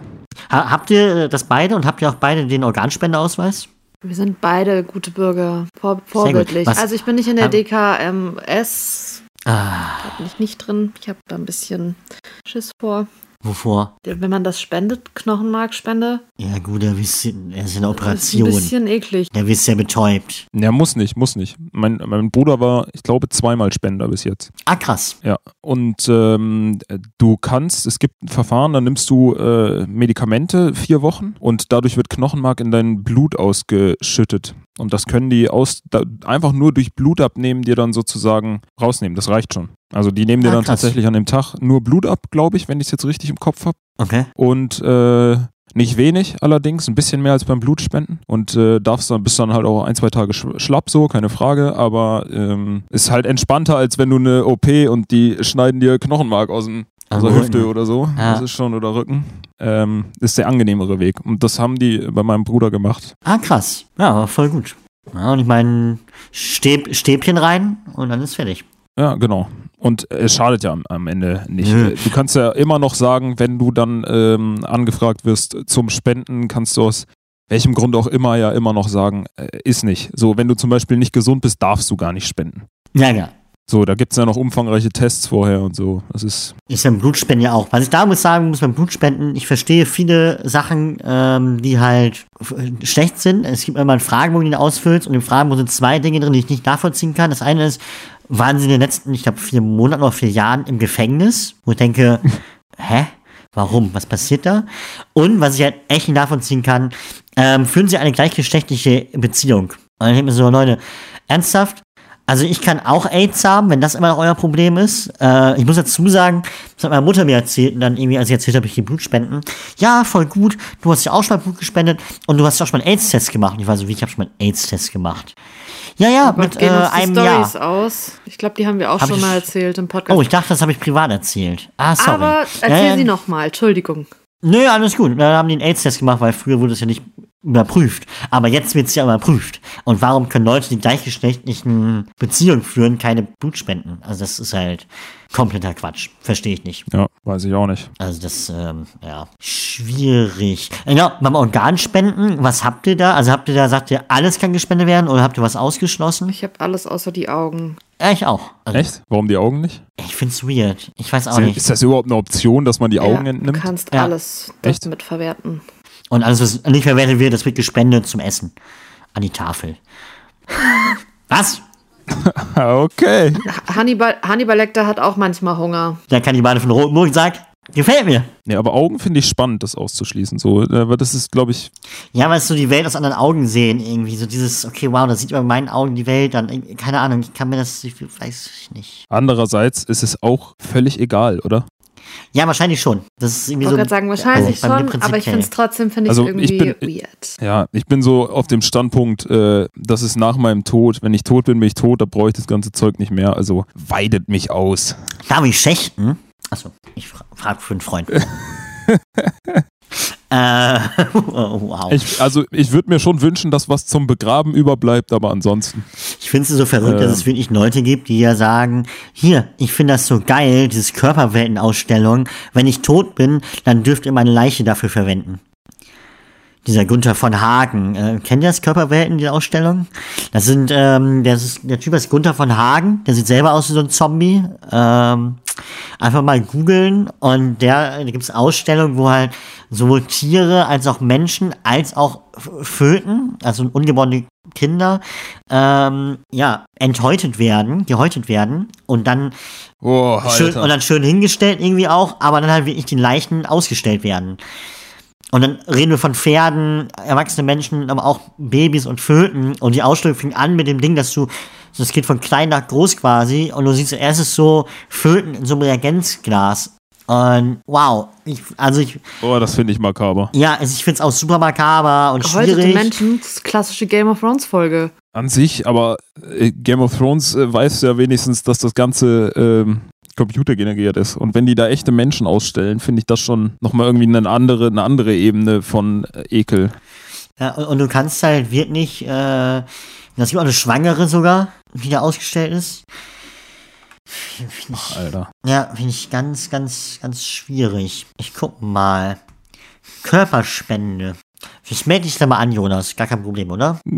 S2: Ha habt ihr äh, das beide und habt ihr auch beide den Organspendeausweis?
S1: Wir sind beide gute Bürger. Vor, vorbildlich. Also ich bin nicht in der DKMS.
S2: Ah,
S1: Da bin ich nicht drin. Ich habe da ein bisschen Schiss vor.
S2: Wovor?
S1: Wenn man das spendet, Knochenmarkspende,
S2: Ja gut, er ist, er ist eine
S1: ist ein
S2: Operation.
S1: bisschen eklig.
S2: Der wird ja betäubt.
S3: Ja, muss nicht, muss nicht. Mein, mein Bruder war, ich glaube, zweimal Spender bis jetzt.
S2: Ah, krass.
S3: Ja, und ähm, du kannst, es gibt ein Verfahren, da nimmst du äh, Medikamente vier Wochen und dadurch wird Knochenmark in dein Blut ausgeschüttet. Und das können die aus, da, einfach nur durch Blut abnehmen, dir dann sozusagen rausnehmen. Das reicht schon. Also die nehmen dir
S2: Ah,
S3: dann
S2: krass.
S3: tatsächlich an dem Tag nur Blut ab, glaube ich, wenn ich es jetzt richtig im Kopf habe.
S2: Okay.
S3: Und äh, nicht wenig allerdings, ein bisschen mehr als beim Blutspenden. Und äh, darfst dann, bist dann halt auch ein, zwei Tage sch schlapp, so, keine Frage. Aber ähm, ist halt entspannter, als wenn du eine OP und die schneiden dir Knochenmark aus, dem,
S2: Rücken.
S3: Hüfte oder so.
S2: Ja.
S3: Das ist schon, oder Rücken. Ähm, ist der angenehmere Weg. Und das haben die bei meinem Bruder gemacht.
S2: Ah, krass. Ja, voll gut. Ja, und ich meine, Stäb, Stäbchen rein und dann ist fertig.
S3: Ja, genau. Und es schadet ja am, am Ende nicht.
S2: Nö.
S3: Du kannst ja immer noch sagen, wenn du dann ähm, angefragt wirst zum Spenden, kannst du aus welchem Grund auch immer ja immer noch sagen, äh, ist nicht. So, wenn du zum Beispiel nicht gesund bist, darfst du gar nicht spenden.
S2: Ja, ja.
S3: So, da gibt es ja noch umfangreiche Tests vorher und so. Das ist,
S2: Ist beim Blutspenden ja auch. Was ich da muss sagen muss beim Blutspenden, ich verstehe viele Sachen, ähm, die halt schlecht sind. Es gibt immer einen Fragebogen, den du ausfüllst und im Fragebogen sind zwei Dinge drin, die ich nicht nachvollziehen kann. Das eine ist, waren sie in den letzten, ich glaube, vier Monaten oder vier Jahren im Gefängnis? Wo ich denke, <laughs> hä? Warum? Was passiert da? Und was ich halt echt nicht nachvollziehen kann, ähm, führen sie eine gleichgeschlechtliche Beziehung? Und dann denke ich mir so, Leute, ernsthaft? Also ich kann auch AIDS haben, wenn das immer noch euer Problem ist. Äh, ich muss dazu sagen, das hat meine Mutter mir erzählt und dann irgendwie, als ich erzählt habe, ich gehe Blut spenden. Ja, voll gut. Du hast ja auch schon mal Blut gespendet und du hast ja auch schon mal einen AIDS-Test gemacht. Und ich war so, wie, ich habe schon mal einen AIDS-Test gemacht. Ja, ja,
S1: Aber
S2: mit äh,
S1: uns die
S2: einem
S1: Storys
S2: Jahr.
S1: aus. Ich glaube, die haben wir auch
S2: Hab
S1: schon mal erzählt im Podcast.
S2: Oh, ich dachte, das habe ich privat erzählt. Ah, sorry.
S1: Aber
S2: Ja,
S1: erzähl
S2: ja,
S1: sie nochmal, Entschuldigung.
S2: Nö, alles gut. Dann haben die einen AIDS-Test gemacht, weil früher wurde es ja nicht überprüft. Aber jetzt wird es ja überprüft. Und warum können Leute, die gleichgeschlechtlichen Beziehungen führen, keine Blut spenden? Also das ist halt kompletter Quatsch. Verstehe ich nicht.
S3: Ja, weiß ich auch nicht.
S2: Also das, ähm, ja, schwierig. Ja, beim Organspenden, was habt ihr da? Also habt ihr da, sagt ihr, alles kann gespendet werden oder habt ihr was ausgeschlossen?
S1: Ich habe alles außer die Augen.
S2: Ja, ich auch. Also,
S3: Echt? Warum die Augen nicht?
S2: Ich find's weird. Ich weiß auch
S3: Ist,
S2: nicht.
S3: ist das überhaupt eine Option, dass man die Augen
S1: ja,
S3: entnimmt?
S1: Du kannst
S2: Ja.
S1: alles
S3: Echt?
S1: damit verwerten.
S2: Und alles, was nicht verwertet wird, das wird gespendet zum Essen. An die Tafel. <laughs> Was? <laughs>
S3: Okay.
S1: Hannibal, Hannibal Lecter hat auch manchmal Hunger.
S2: Der Kannibale von Rotenburg sagt, gefällt mir.
S3: Nee, aber Augen finde ich spannend, das auszuschließen. So, äh, aber das ist, glaube ich,
S2: Ja, weil es so die Welt aus anderen Augen sehen, irgendwie. So dieses, okay, wow, da sieht man in meinen Augen die Welt dann. irgendwie- Keine Ahnung, ich kann mir das, ich weiß ich nicht.
S3: andererseits ist es auch völlig egal, oder?
S2: Ja, wahrscheinlich schon. Das ist irgendwie
S1: Ich
S2: so.
S1: wollte gerade sagen, wahrscheinlich
S2: mir
S1: schon, aber ich finde es trotzdem, finde ich
S3: Also,
S1: irgendwie
S3: ich bin-
S1: weird.
S3: Ja, ich bin so auf dem Standpunkt, äh, das ist nach meinem Tod. Wenn ich tot bin, bin ich tot, da brauche ich das ganze Zeug nicht mehr. Also weidet mich aus.
S2: Darf ich schächten? Achso, ich fra frage für einen Freund. <laughs> äh, <laughs> wow. Ich,
S3: Ich, also ich würde mir schon wünschen, dass was zum Begraben überbleibt, aber ansonsten.
S2: finde es so verrückt, dass
S3: Ähm.
S2: es wirklich Leute gibt, die ja sagen, hier, ich finde das so geil, dieses Körperweltenausstellung. Wenn ich tot bin, dann dürft ihr meine Leiche dafür verwenden. Dieser Gunther von Hagen. Äh, kennt ihr das Körperwelten, die Ausstellung? Das sind, ähm, der, ist, der Typ ist Gunther von Hagen, der sieht selber aus wie so ein Zombie. Ähm, einfach mal googeln und der, da gibt's Ausstellungen, wo halt sowohl Tiere als auch Menschen als auch Föten, also ungeborene Kinder, ähm, ja, enthäutet werden, gehäutet werden und dann
S3: Oh,
S2: schön, und dann schön hingestellt irgendwie auch, aber dann halt wirklich die Leichen ausgestellt werden. Und dann reden wir von Pferden, erwachsene Menschen, aber auch Babys und Föten. Und die Ausstellung fing an mit dem Ding, dass du, das geht von klein nach groß quasi. Und du siehst erstes so Föten in so einem Reagenzglas. Und wow, ich, also ich,
S3: oh, das finde ich makaber.
S2: ja, also ich find's auch super makaber und
S1: Gehäutete
S2: schwierig.
S1: Menschen, das ist klassische Game of Thrones Folge.
S3: An sich, aber äh, Game of Thrones äh, weiß ja wenigstens, dass das Ganze ähm, computergeneriert ist. Und wenn die da echte Menschen ausstellen, finde ich das schon nochmal irgendwie eine andere, eine andere Ebene von äh, Ekel.
S2: Ja, und, und du kannst halt wirklich, äh, das gibt auch eine Schwangere sogar, die da ausgestellt ist. Ich,
S3: Alter.
S2: ja, finde ich ganz, ganz, ganz schwierig. Ich guck mal. Körperspende. Ich melde dich da mal an, Jonas. Gar kein Problem, oder? <laughs>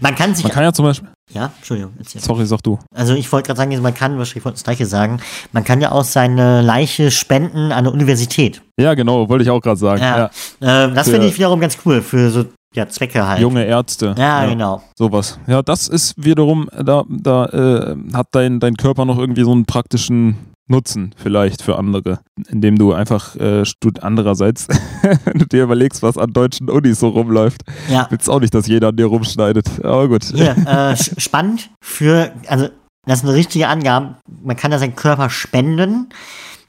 S2: Man kann sich.
S3: Man kann ja zum Beispiel.
S2: ja, Entschuldigung. Erzähl.
S3: Sorry, sag du.
S2: Also ich wollte gerade sagen, man kann, wahrscheinlich wollte das gleiche sagen, man kann ja auch seine Leiche spenden an der Universität.
S3: Ja, genau, wollte ich auch gerade sagen.
S2: Ja.
S3: Ja.
S2: Äh, das finde ich wiederum ganz cool für so ja, Zwecke halt.
S3: Junge Ärzte.
S2: Ja, genau.
S3: Sowas. Ja, das ist wiederum, da, da äh, hat dein, dein Körper noch irgendwie so einen praktischen Nutzen vielleicht für andere, indem du einfach äh, andererseits, <laughs> wenn du dir überlegst, was an deutschen Unis so rumläuft,
S2: Ja.
S3: willst auch nicht, dass jeder an dir rumschneidet. Aber gut.
S2: Hier, äh, spannend für, also das sind richtige Angaben. Man kann da seinen Körper spenden.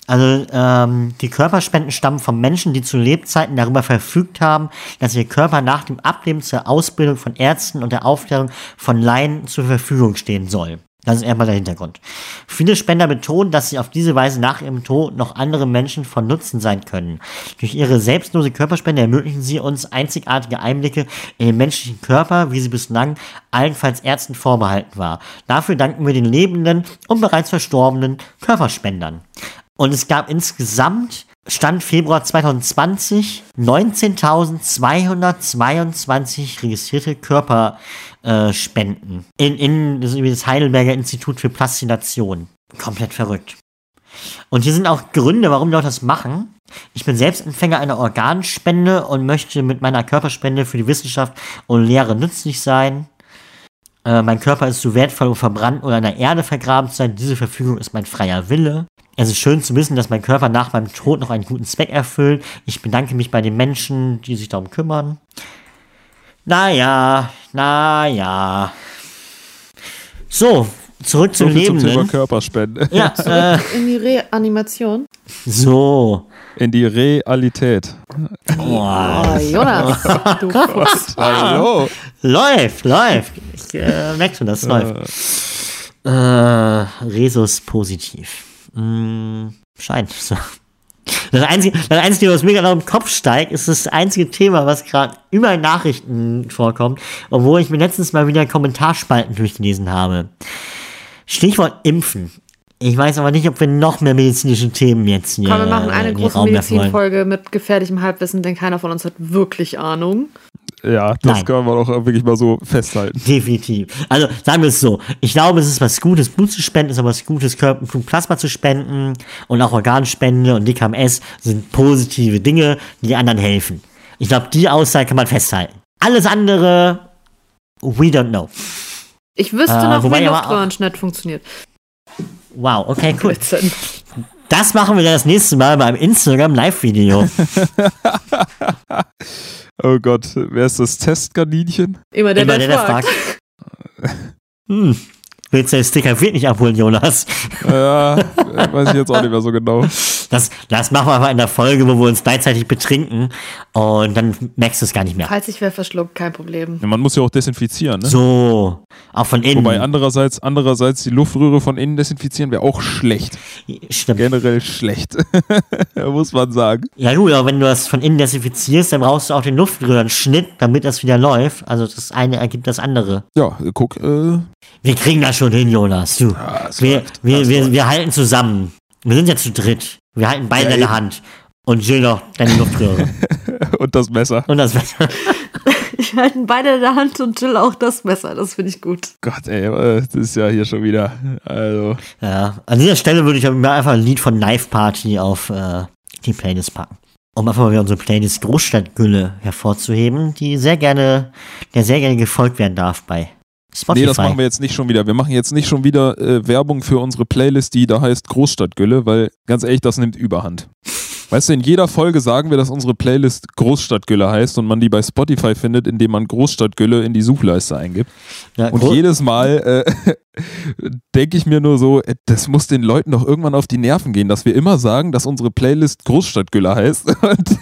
S2: Also ähm, die Körperspenden stammen von Menschen, die zu Lebzeiten darüber verfügt haben, dass ihr Körper nach dem Ableben zur Ausbildung von Ärzten und der Aufklärung von Laien zur Verfügung stehen soll. Das ist erstmal der Hintergrund. Viele Spender betonen, dass sie auf diese Weise nach ihrem Tod noch anderen Menschen von Nutzen sein können. Durch ihre selbstlose Körperspende ermöglichen sie uns einzigartige Einblicke in den menschlichen Körper, wie sie bislang allenfalls Ärzten vorbehalten war. Dafür danken wir den lebenden und bereits verstorbenen Körperspendern. Und es gab insgesamt, Stand Februar 2020, 19.222 registrierte Körperspenden. in, in das, das Heidelberger Institut für Plastination. Komplett verrückt. Und hier sind auch Gründe, warum Leute das machen. Ich bin selbst Empfänger einer Organspende und möchte mit meiner Körperspende für die Wissenschaft und Lehre nützlich sein. Äh, mein Körper ist zu wertvoll, um verbrannt oder in der Erde vergraben zu sein. Diese Verfügung ist mein freier Wille. Es ist schön zu wissen, dass mein Körper nach meinem Tod noch einen guten Zweck erfüllt. Ich bedanke mich bei den Menschen, die sich darum kümmern. Naja, naja. So, zurück
S3: So
S2: zum
S3: viel zum Thema. Körperspende. <laughs>
S2: Ja, äh,
S1: In die Reanimation.
S2: so.
S3: In die Realität.
S2: Boah.
S1: Oh, Jonas, <laughs> du Fuchs.
S3: Hallo.
S2: Läuft, läuft. Ich äh, merke schon, das läuft. Äh, Resus positiv. Hm, scheint so. Das einzige, das einzige, was mir gerade im Kopf steigt, ist das einzige Thema, was gerade über Nachrichten vorkommt, obwohl ich mir letztens mal wieder Kommentarspalten durchgelesen habe. Stichwort Impfen. Ich weiß aber nicht, ob wir noch mehr medizinische Themen jetzt hier
S1: Komm, wir machen eine große. Medizinfolge mit gefährlichem Halbwissen, denn keiner von uns hat wirklich Ahnung.
S3: Ja, das
S2: Nein.
S3: kann man auch wirklich mal so festhalten.
S2: Definitiv. Also sagen wir es so. Ich glaube, es ist was Gutes, Blut zu spenden, es ist aber was Gutes, Körper, Plasma zu spenden und auch Organspende und DKMS sind positive Dinge, die anderen helfen. Ich glaube, die Aussage kann man festhalten. Alles andere, we don't know.
S1: Ich wüsste
S2: Äh,
S1: noch, wie Luftröhrenschnitt funktioniert.
S2: Wow, okay, cool. Das machen wir dann das nächste Mal beim Instagram Live-Video. <laughs>
S3: Oh Gott, wer ist das Testkaninchen?
S1: Immer der,
S2: Immer
S1: der,
S2: der, der
S1: fragt.
S2: fragt. <laughs> Hm. Willst du den Sticker wirklich abholen, Jonas?
S3: Ja, weiß ich jetzt auch nicht mehr so genau.
S2: Das, das machen wir mal in der Folge, wo wir uns gleichzeitig betrinken und dann merkst du es gar nicht mehr.
S1: Falls ich wer verschluckt, kein Problem.
S3: Ja, man muss ja auch desinfizieren, ne?
S2: So, auch von innen.
S3: Wobei andererseits, andererseits die Luftröhre von innen desinfizieren wäre auch schlecht.
S2: Stimmt.
S3: Generell schlecht. <laughs> muss man sagen.
S2: Ja gut, aber wenn du das von innen desinfizierst, dann brauchst du auch den Luftröhrenschnitt, damit das wieder läuft. Also das eine ergibt das andere.
S3: Ja, guck, äh,
S2: Wir kriegen das schon hin, Jonas. Du.
S3: es
S2: wir,
S3: läuft,
S2: wir, wir,
S3: läuft.
S2: wir halten zusammen. Wir sind ja zu dritt. Wir halten beide
S3: Ja,
S2: in der
S3: eben.
S2: Hand. Und Jill noch deine Luftröhre. <laughs>
S3: und das Messer.
S2: Und das <laughs>
S1: Ich halte beide in der Hand und chill auch das Messer. Das finde ich gut.
S3: Gott, ey, äh, das ist ja hier schon wieder. Also,
S2: Ja, an dieser Stelle würde ich mir einfach ein Lied von Knife Party auf äh, die Playlist packen. Um einfach mal wieder unsere Playlist Großstadtgülle hervorzuheben, die sehr gerne, der sehr gerne gefolgt werden darf bei Spotify.
S3: nee, das machen wir jetzt nicht schon wieder. Wir machen jetzt nicht schon wieder äh, Werbung für unsere Playlist, die da heißt Großstadtgülle, weil ganz ehrlich, das nimmt Überhand. Weißt du, in jeder Folge sagen wir, dass unsere Playlist Großstadtgülle heißt und man die bei Spotify findet, indem man Großstadtgülle in die Suchleiste eingibt.
S2: ja,
S3: Und jedes Mal äh, <laughs> denke ich mir nur so, äh, das muss den Leuten doch irgendwann auf die Nerven gehen, dass wir immer sagen, dass unsere Playlist Großstadtgülle heißt <laughs> und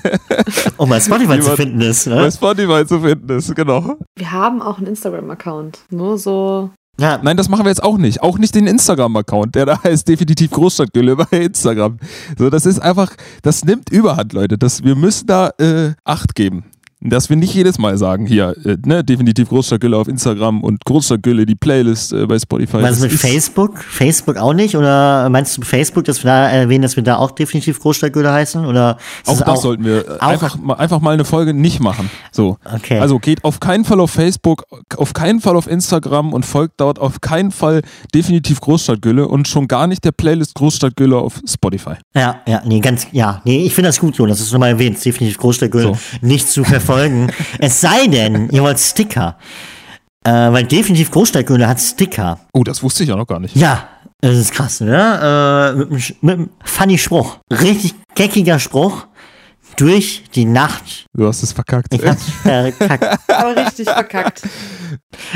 S2: um bei Spotify zu finden ist.
S3: bei
S2: Ne?
S3: Spotify zu finden ist, genau.
S1: Wir haben auch einen Instagram-Account. Nur so.
S2: Ja,
S3: Nein, das machen wir jetzt auch nicht. Auch nicht den Instagram-Account, der da heißt definitiv Großstadtgülle bei Instagram. So, das ist einfach, das nimmt Überhand, Leute. Das, wir müssen da äh, Acht geben. Dass wir nicht jedes Mal sagen, hier, äh, ne, definitiv Großstadtgülle auf Instagram und Großstadtgülle, die Playlist äh, bei Spotify. Das
S2: ist mit Facebook? Facebook auch nicht? Oder meinst du Facebook, dass wir da erwähnen, dass wir da auch definitiv Großstadtgülle heißen? Oder
S3: Auch
S2: es
S3: das sollten wir äh,
S2: auch-
S3: einfach, mal- einfach mal eine Folge nicht machen. So.
S2: Okay.
S3: Also geht auf keinen Fall auf Facebook, auf keinen Fall auf Instagram und folgt dort auf keinen Fall definitiv Großstadtgülle und schon gar nicht der Playlist Großstadtgülle auf Spotify.
S2: Ja, ja, nee, ganz, ja, nee, ich finde das gut, Jonas, das ist nochmal erwähnt, definitiv Großstadtgülle
S3: So.
S2: nicht zu verfolgen. <laughs> es sei denn, ihr wollt Sticker. Äh, weil definitiv Großstadtgülle hat Sticker.
S3: Oh, das wusste ich ja noch gar nicht.
S2: Ja, das ist krass, ne? Äh, mit, mit einem funny Spruch. Richtig geckiger Spruch. Durch die Nacht.
S3: Du hast es verkackt.
S2: Ich hab's verkackt. <laughs>
S1: Aber richtig verkackt.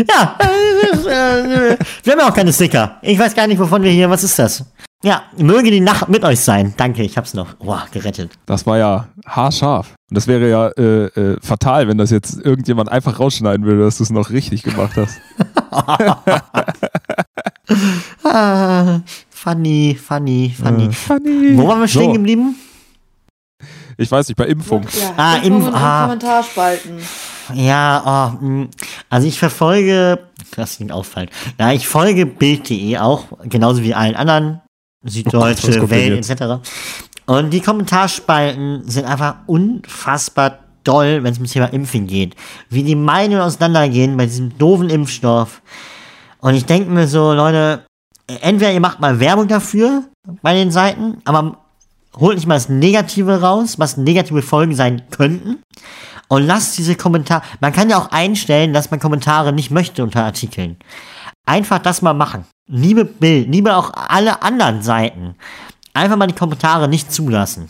S2: Ja, äh, äh, wir haben ja auch keine Sticker. Ich weiß gar nicht, wovon wir hier, was ist das? Ja, möge die Nacht mit euch sein. Danke, ich hab's noch. Boah, gerettet.
S3: Das war ja haarscharf. Und das wäre ja äh, äh, fatal, wenn das jetzt irgendjemand einfach rausschneiden würde, dass du es noch richtig gemacht hast. <laughs>
S2: Ah, funny, funny, funny.
S3: Äh, funny.
S2: Wo waren wir stehen
S3: So,
S2: geblieben?
S3: Ich weiß nicht, bei Impfung.
S1: Ja,
S2: Ah,
S1: Impfungen
S2: Impf-
S1: und
S2: ah.
S1: Kommentarspalten.
S2: Ja, oh, also ich verfolge, das klingt auffallend. Ja, ich folge Bild.de auch, genauso wie allen anderen, Süddeutsche,
S3: denn
S2: Welt etc. Und die Kommentarspalten sind einfach unfassbar doll, wenn es ums Thema Impfen geht. Wie die Meinungen auseinandergehen bei diesem doofen Impfstoff. Und ich denke mir so, Leute, entweder ihr macht mal Werbung dafür bei den Seiten, aber holt nicht mal das Negative raus, was negative Folgen sein könnten. Und lasst diese Kommentare. Man kann ja auch einstellen, dass man Kommentare nicht möchte unter Artikeln. Einfach das mal machen. Liebe Bild, liebe auch alle anderen Seiten. Einfach mal die Kommentare nicht zulassen.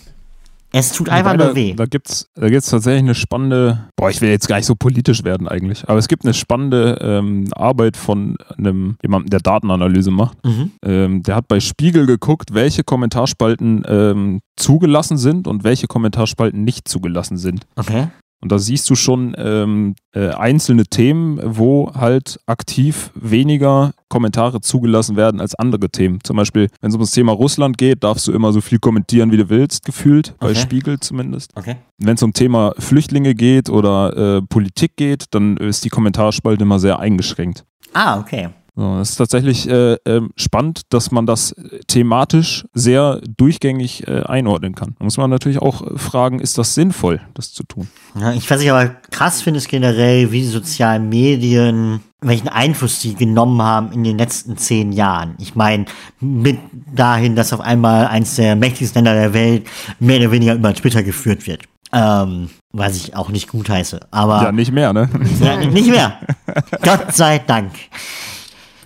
S2: Es tut einfach
S3: Wobei,
S2: nur weh.
S3: Da, da gibt's, da gibt's tatsächlich eine spannende, boah, ich will jetzt gar nicht so politisch werden eigentlich, aber es gibt eine spannende ähm, Arbeit von einem jemandem, der Datenanalyse macht.
S2: Mhm.
S3: Ähm, der hat bei Spiegel geguckt, welche Kommentarspalten ähm, zugelassen sind und welche Kommentarspalten nicht zugelassen sind.
S2: Okay.
S3: Und da siehst du schon ähm, äh, einzelne Themen, wo halt aktiv weniger Kommentare zugelassen werden als andere Themen. Zum Beispiel, wenn es um das Thema Russland geht, darfst du immer so viel kommentieren, wie du willst, gefühlt, bei
S2: Okay.
S3: Spiegel zumindest.
S2: Okay.
S3: Wenn es um Thema Flüchtlinge geht oder äh, Politik geht, dann ist die Kommentarspalte immer sehr eingeschränkt.
S2: Ah, okay.
S3: So, es ist tatsächlich äh, ähm, spannend, dass man das thematisch sehr durchgängig äh, einordnen kann. Da muss man natürlich auch äh, fragen, ist das sinnvoll, das zu tun?
S2: Ja, ich, was ich aber krass finde, ist generell, wie die sozialen Medien, welchen Einfluss die genommen haben in den letzten zehn Jahren. Ich meine, mit dahin, dass auf einmal eins der mächtigsten Länder der Welt mehr oder weniger über Twitter geführt wird. Ähm, was ich auch nicht gut heiße. Aber
S3: Ja, nicht mehr, ne?
S2: Ja, nicht mehr. <laughs> Gott sei Dank.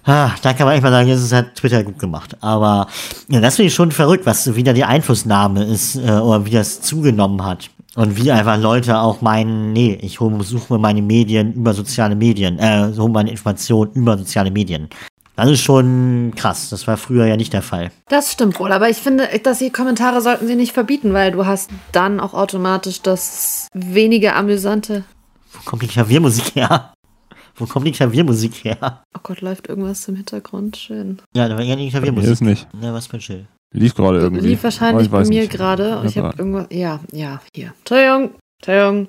S2: Ah, da kann man echt mal sagen, ist halt Twitter gut gemacht. Aber ja, das finde ich schon verrückt, was wieder die Einflussnahme ist äh, oder wie das zugenommen hat. Und wie einfach Leute auch meinen, nee, ich suche mir meine Medien über soziale Medien, äh, hole meine Informationen über soziale Medien. Das ist schon krass. Das war früher ja nicht der Fall.
S1: Das stimmt wohl, aber ich finde, dass die Kommentare sollten sie nicht verbieten, weil du hast dann auch automatisch das weniger amüsante.
S2: Wo kommt die Klaviermusik her? Wo kommt die Klaviermusik her?
S1: Oh Gott, läuft irgendwas im Hintergrund? Schön.
S2: Ja, da war ja die
S3: Mir
S2: Klaviermusik.
S3: ist nicht.
S2: Ne, was für chill.
S3: Lief gerade irgendwie.
S1: Lief wahrscheinlich
S3: ich
S1: bei mir gerade. Ich
S3: Ja,
S1: habe irgendwas. Ja, ja, hier. Entschuldigung, Entschuldigung.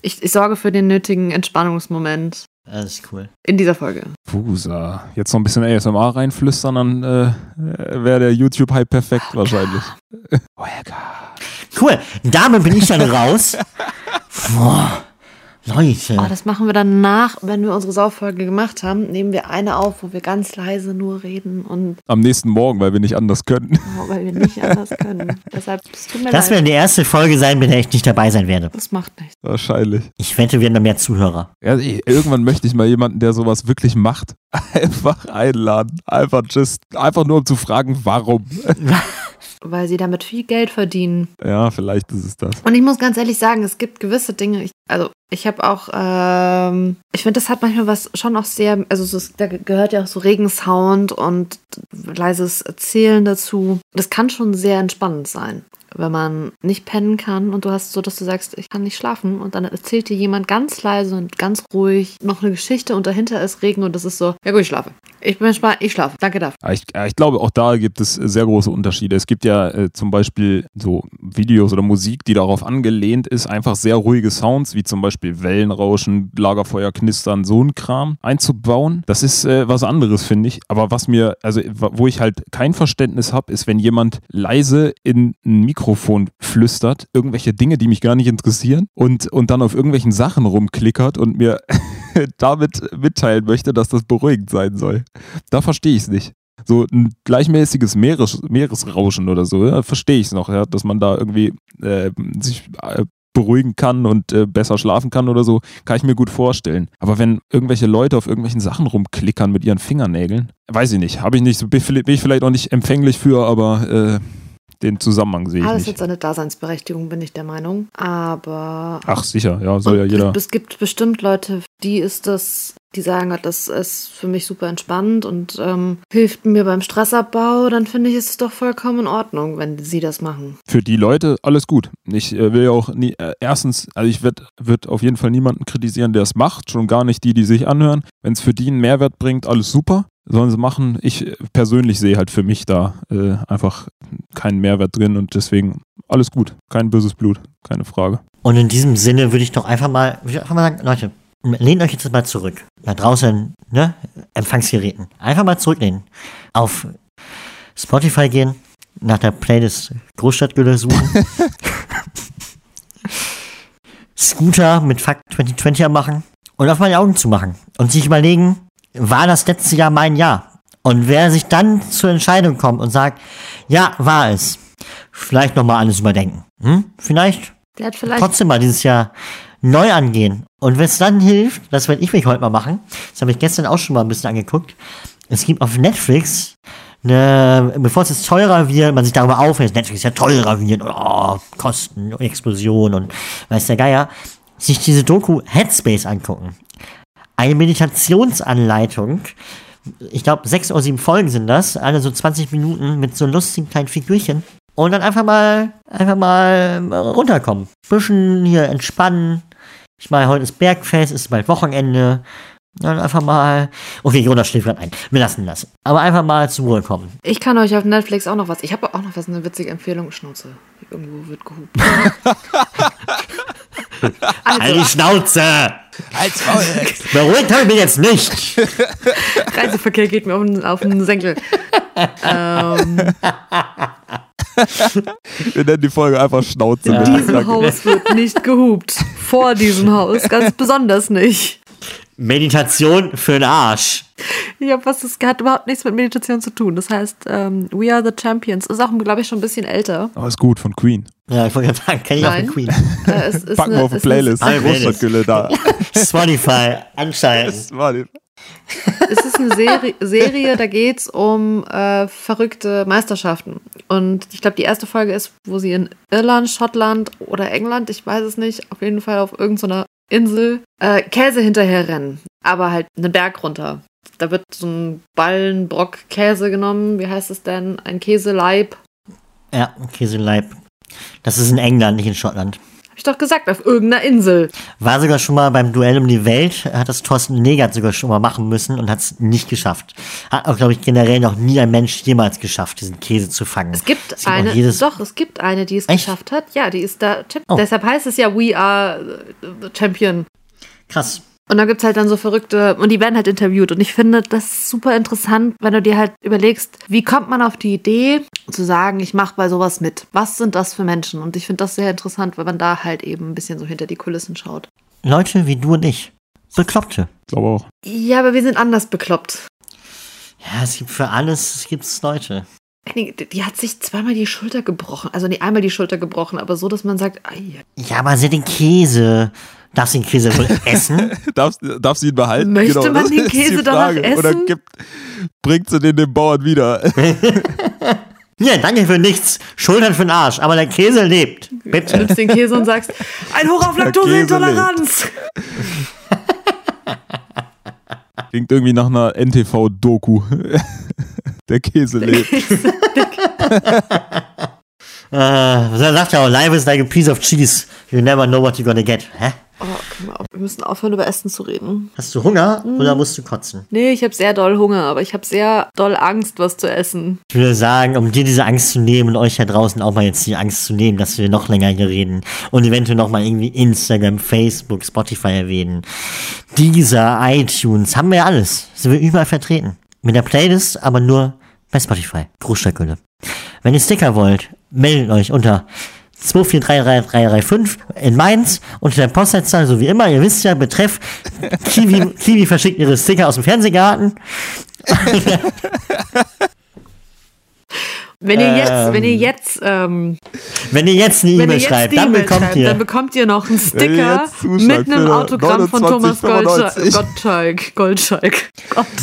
S1: Ich, ich sorge für den nötigen Entspannungsmoment
S2: Das ist cool.
S1: in dieser Folge.
S3: Pusa. Jetzt noch ein bisschen ASMR reinflüstern, dann äh, wäre der YouTube-Hype perfekt wahrscheinlich. Oh, Edgar.
S2: Cool. Damit bin ich dann raus. <laughs> Boah, Leute.
S1: Oh, das machen wir dann nach, wenn wir unsere Sauffolge gemacht haben. Nehmen wir eine auf, wo wir ganz leise nur reden und
S3: Am nächsten Morgen, weil wir nicht anders können. <laughs>
S1: oh, weil wir nicht anders können. <laughs> Deshalb, es tut mir
S2: das
S1: leid.
S2: wird die erste Folge sein, bei der ich nicht dabei sein werde.
S1: Das macht nichts.
S3: Wahrscheinlich.
S2: Ich wette, wir haben da mehr Zuhörer.
S3: Ja, irgendwann möchte ich mal jemanden, der sowas wirklich macht, <laughs> einfach einladen. Einfach just, einfach nur um zu fragen, warum.
S1: Weil sie damit viel Geld verdienen.
S3: Ja, vielleicht ist es das.
S1: Und ich muss ganz ehrlich sagen, es gibt gewisse Dinge, ich, also ich habe auch, ähm, ich finde, das hat manchmal was schon auch sehr, also so, da gehört ja auch so Regensound und leises Erzählen dazu. Das kann schon sehr entspannend sein, wenn man nicht pennen kann und du hast so, dass du sagst, ich kann nicht schlafen und dann erzählt dir jemand ganz leise und ganz ruhig noch eine Geschichte und dahinter ist Regen und das ist so, ja gut, ich schlafe. Ich bin entspannt, ich schlafe. Danke dafür.
S3: Ich, ich glaube, auch da gibt es sehr große Unterschiede. Es gibt ja äh, zum Beispiel so Videos oder Musik, die darauf angelehnt ist, einfach sehr ruhige Sounds, wie zum Beispiel Wellenrauschen, Lagerfeuer knistern, so ein Kram einzubauen. Das ist äh, was anderes, finde ich. Aber was mir, also wo ich halt kein Verständnis habe, ist, wenn jemand leise in ein Mikrofon flüstert, irgendwelche Dinge, die mich gar nicht interessieren und, und dann auf irgendwelchen Sachen rumklickert und mir <laughs> damit mitteilen möchte, dass das beruhigend sein soll. Da verstehe ich es nicht. So ein gleichmäßiges Meeres, Meeresrauschen oder so, ja, verstehe ich es noch, ja, dass man da irgendwie äh, sich äh, beruhigen kann und äh, besser schlafen kann oder so, kann ich mir gut vorstellen. Aber wenn irgendwelche Leute auf irgendwelchen Sachen rumklickern mit ihren Fingernägeln, weiß ich nicht, habe ich nicht, bin ich vielleicht auch nicht empfänglich für, aber äh, den Zusammenhang sehe ich
S1: Alles
S3: nicht.
S1: hat seine Daseinsberechtigung, bin ich der Meinung. Aber
S3: Ach sicher, ja, soll ja jeder.
S1: Es gibt bestimmt Leute, die ist das, die sagen, das ist für mich super entspannt und ähm, hilft mir beim Stressabbau, dann finde ich es doch vollkommen in Ordnung, wenn sie das machen.
S3: für die Leute alles gut. Ich äh, will ja auch nie, äh, erstens, also ich würde würd auf jeden Fall niemanden kritisieren, der es macht, schon gar nicht die, die sich anhören. Wenn es für die einen Mehrwert bringt, alles super. Sollen sie machen. Ich äh, persönlich sehe halt für mich da äh, einfach keinen Mehrwert drin und deswegen alles gut. Kein böses Blut, keine Frage.
S2: Und in diesem Sinne würde ich doch einfach mal, würde ich einfach mal sagen, Leute, lehnt euch jetzt mal zurück. Da draußen, ne, Empfangsgeräten. Einfach mal zurücklehnen. Auf Spotify gehen, nach der Playlist Großstadtgülle suchen. <laughs> Scooter mit Fakt 2020 machen und auf meine Augen zu machen und sich überlegen, war das letzte Jahr mein Jahr? Und wer sich dann zur Entscheidung kommt und sagt, ja, war es, vielleicht nochmal alles überdenken. Hm? Vielleicht
S1: Der hat vielleicht
S2: trotzdem mal dieses Jahr neu angehen. Und wenn es dann hilft, das werde ich mich heute mal machen, das habe ich gestern auch schon mal ein bisschen angeguckt, es gibt auf Netflix eine, bevor es jetzt teurer wird, man sich darüber aufhält, Netflix ja teurer wird, oh, Kosten, Explosion und weiß der Geier, sich diese Doku Headspace angucken. Eine Meditationsanleitung, ich glaube sechs oder sieben Folgen sind das, alle so 20 Minuten mit so lustigen kleinen Figürchen. Und dann einfach mal, einfach mal runterkommen. Bisschen hier entspannen, Ich meine, heute ist Bergfest, ist bald Wochenende. Dann einfach mal. Okay, Jonas schläft gerade ein. Wir lassen das. Aber einfach mal zur Ruhe kommen.
S1: Ich kann euch auf Netflix auch noch was. Ich habe auch noch was, eine witzige Empfehlung. Schnauze. Irgendwo wird gehupt. <laughs>
S2: Halt die Schnauze!
S3: Als.
S2: Beruhigt habe ich mich jetzt nicht.
S1: Reiseverkehr geht mir auf den, auf den Senkel. <laughs> ähm,
S3: Wir nennen die Folge einfach Schnauze.
S2: Ja.
S1: in diesem Haus wird nicht gehupt. Vor diesem Haus ganz besonders nicht.
S2: Meditation für den Arsch.
S1: Ich habe was, das hat überhaupt nichts mit Meditation zu tun. Das heißt, ähm, We Are the Champions. Ist auch, glaube ich, schon ein bisschen älter.
S3: Aber ist gut von Queen.
S2: Ja, ich wollte gerade sagen, kenne ich auch von Queen.
S1: Äh, es ist
S3: Packen wir
S1: eine-
S3: auf die
S1: ist eine-
S3: Playlist.
S2: Alle
S3: Großstadtgülle da.
S2: Spotify, anschalten.
S3: War die-
S1: Es ist eine Serie, Serie da geht es um äh, verrückte Meisterschaften. Und ich glaube, die erste Folge ist, wo sie in Irland, Schottland oder England, ich weiß es nicht, auf jeden Fall auf irgendeiner Insel, äh, Käse hinterher rennen. Aber halt einen Berg runter. Da wird so ein Ballenbrock Käse genommen. Wie heißt es denn? Ein Käseleib.
S2: Ja, Käseleib. Das ist in England, nicht in Schottland.
S1: Ich doch gesagt, auf irgendeiner Insel.
S2: War sogar schon mal beim Duell um die Welt, hat das Thorsten Negert sogar schon mal machen müssen und hat es nicht geschafft. Hat auch, glaube ich, generell noch nie ein Mensch jemals geschafft, diesen Käse zu fangen.
S1: Es gibt
S2: auch
S1: eine,
S2: jedes-
S1: doch, es gibt eine, die es
S2: Echt?
S1: geschafft hat. Ja, die ist da.
S2: Oh.
S1: Deshalb heißt es ja We Are the Champion.
S2: Krass.
S1: Und da gibt's halt dann so verrückte, und die werden halt interviewt. Und ich finde das super interessant, wenn du dir halt überlegst, wie kommt man auf die Idee zu sagen, ich mache bei sowas mit. Was sind das für Menschen? Und ich finde das sehr interessant, weil man da halt eben ein bisschen so hinter die Kulissen schaut.
S2: Leute wie du und ich. Bekloppte.
S3: Ich glaube auch.
S1: Ja, aber wir sind anders bekloppt.
S2: Ja, es gibt für alles, es gibt Leute.
S1: Die, die hat sich zweimal die Schulter gebrochen. Also nee, einmal die Schulter gebrochen, aber so, dass man sagt, ei,
S2: Ja, aber sie den Käse. Darfst du den Käse wohl <laughs> essen?
S3: Darf, darf sie ihn behalten?
S1: Möchte man
S3: das
S1: den Käse danach
S3: Frage. Oder
S1: essen?
S3: gibt, bringt sie den dem Bauern wieder? <laughs>
S2: ja, danke für nichts. Schultern für den Arsch. Aber der Käse lebt.
S1: du
S2: Bitte.
S1: nimmst den Käse und sagst, ein Hoch auf
S3: Der
S1: Laktoseintoleranz.
S3: Klingt irgendwie nach einer NTV-Doku. <laughs> Der Käse lebt.
S2: Äh, er sagt ja auch, life is like a piece of cheese. You never know what you're gonna get. Hä?
S1: Oh, okay, mal auf. wir müssen aufhören, über Essen zu reden.
S2: Hast du Hunger oder musst du kotzen?
S1: Nee, ich habe sehr doll Hunger, aber ich habe sehr doll Angst, was zu essen.
S2: Ich würde sagen, um dir diese Angst zu nehmen und euch da draußen auch mal jetzt die Angst zu nehmen, dass wir noch länger hier reden und eventuell noch mal irgendwie Instagram, Facebook, Spotify erwähnen. Dieser iTunes, haben wir ja alles. Sind wir überall vertreten. Mit der Playlist, aber nur bei Spotify. Großstadtgülle. Wenn ihr Sticker wollt, meldet euch unter 2433335 in Mainz unter der Postleitzahl, so wie immer. Ihr wisst ja, Betreff Kiwi, <laughs> Kiwi verschickt ihre Sticker aus dem Fernsehgarten.
S1: Wenn ihr jetzt,
S2: Ähm.
S1: wenn ihr jetzt, ähm,
S2: Wenn ihr jetzt eine E-Mail schreibt, dann bekommt
S1: schreibt,
S2: ihr.
S1: dann bekommt ihr noch einen Sticker mit einem Autogramm von Thomas
S3: 29,95.
S1: Gottschalk. Gottschalk. Gott. <laughs>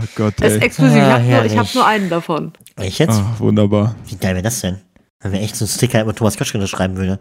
S3: Oh Gott,
S1: Er ist
S3: ey.
S1: exklusiv. Ich
S2: Ah,
S1: habe nur, ich hab nur einen davon.
S2: Ich jetzt?
S3: Ah, wunderbar.
S2: Wie geil wäre das denn? Wenn wir echt so einen Sticker über Thomas Gottschalk schreiben würde.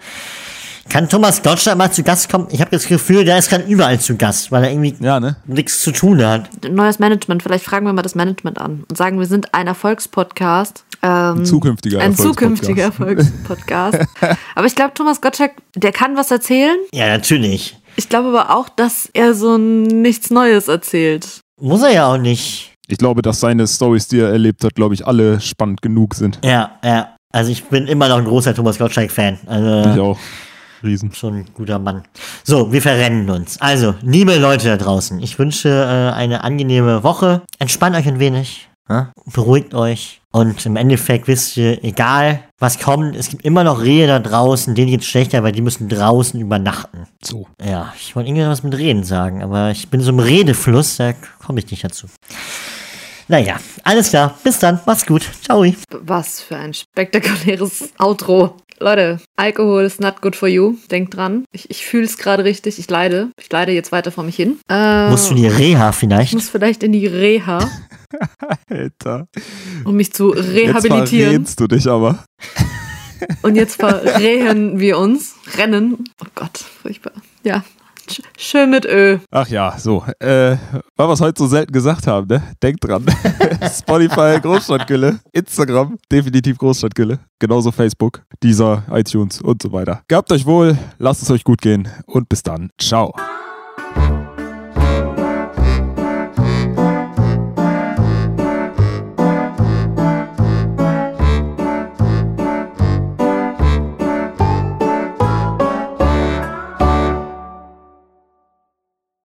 S2: Kann Thomas Gottschalk mal zu Gast kommen? Ich habe das Gefühl, der ist gerade überall zu Gast, weil er irgendwie
S3: Ja, ne?
S2: nichts zu tun hat.
S1: Neues Management. Vielleicht fragen wir mal das Management an und sagen, wir sind ein Erfolgspodcast. Ähm,
S3: Ein zukünftiger
S1: ein
S3: Erfolgspodcast.
S1: zukünftiger Erfolgspodcast. <laughs> aber ich glaube, Thomas Gottschalk, der kann was erzählen.
S2: Ja, natürlich.
S1: Ich glaube aber auch, dass er so nichts Neues erzählt.
S2: Muss er ja auch nicht.
S3: Ich glaube, dass seine Stories, die er erlebt hat, glaube ich, alle spannend genug sind.
S2: Ja, ja. Also ich bin immer noch ein großer Thomas Gottschalk-Fan.
S3: Ich
S2: Also
S3: auch. Riesen.
S2: schon ein guter Mann. So, wir verrennen uns. Also, liebe Leute da draußen, ich wünsche äh, eine angenehme Woche. Entspannt euch ein wenig. Ja? Beruhigt euch. Und im Endeffekt wisst ihr, egal was kommt, es gibt immer noch Rehe da draußen, denen geht's schlechter, weil die müssen draußen übernachten.
S3: So.
S2: Ja, ich wollte irgendwas mit Reden sagen, aber ich bin so im Redefluss, da komme ich nicht dazu. Naja, alles klar. Bis dann. Macht's gut. Ciao.
S1: Was für ein spektakuläres Outro. Leute, Alkohol ist not good for you. Denkt dran. Ich, ich fühle es gerade richtig. Ich leide. Ich leide jetzt weiter vor mich hin. Äh,
S2: Musst du die Reha
S1: ich
S2: vielleicht?
S1: muss vielleicht in die Reha, <laughs>
S3: Alter.
S1: um mich zu
S3: Jetzt
S1: rehabilitieren.
S3: verrätst du dich aber.
S1: Und jetzt verrehen wir uns. Rennen. Oh Gott, furchtbar. Ja. Sch- Schön mit Ö.
S3: Ach ja, so. Äh, weil wir es heute so selten gesagt haben, ne? Denkt dran. <laughs> Spotify, Großstadtgülle. Instagram, definitiv Großstadtgülle. Genauso Facebook, dieser, iTunes und so weiter. Gehabt euch wohl, lasst es euch gut gehen und bis dann. Ciao.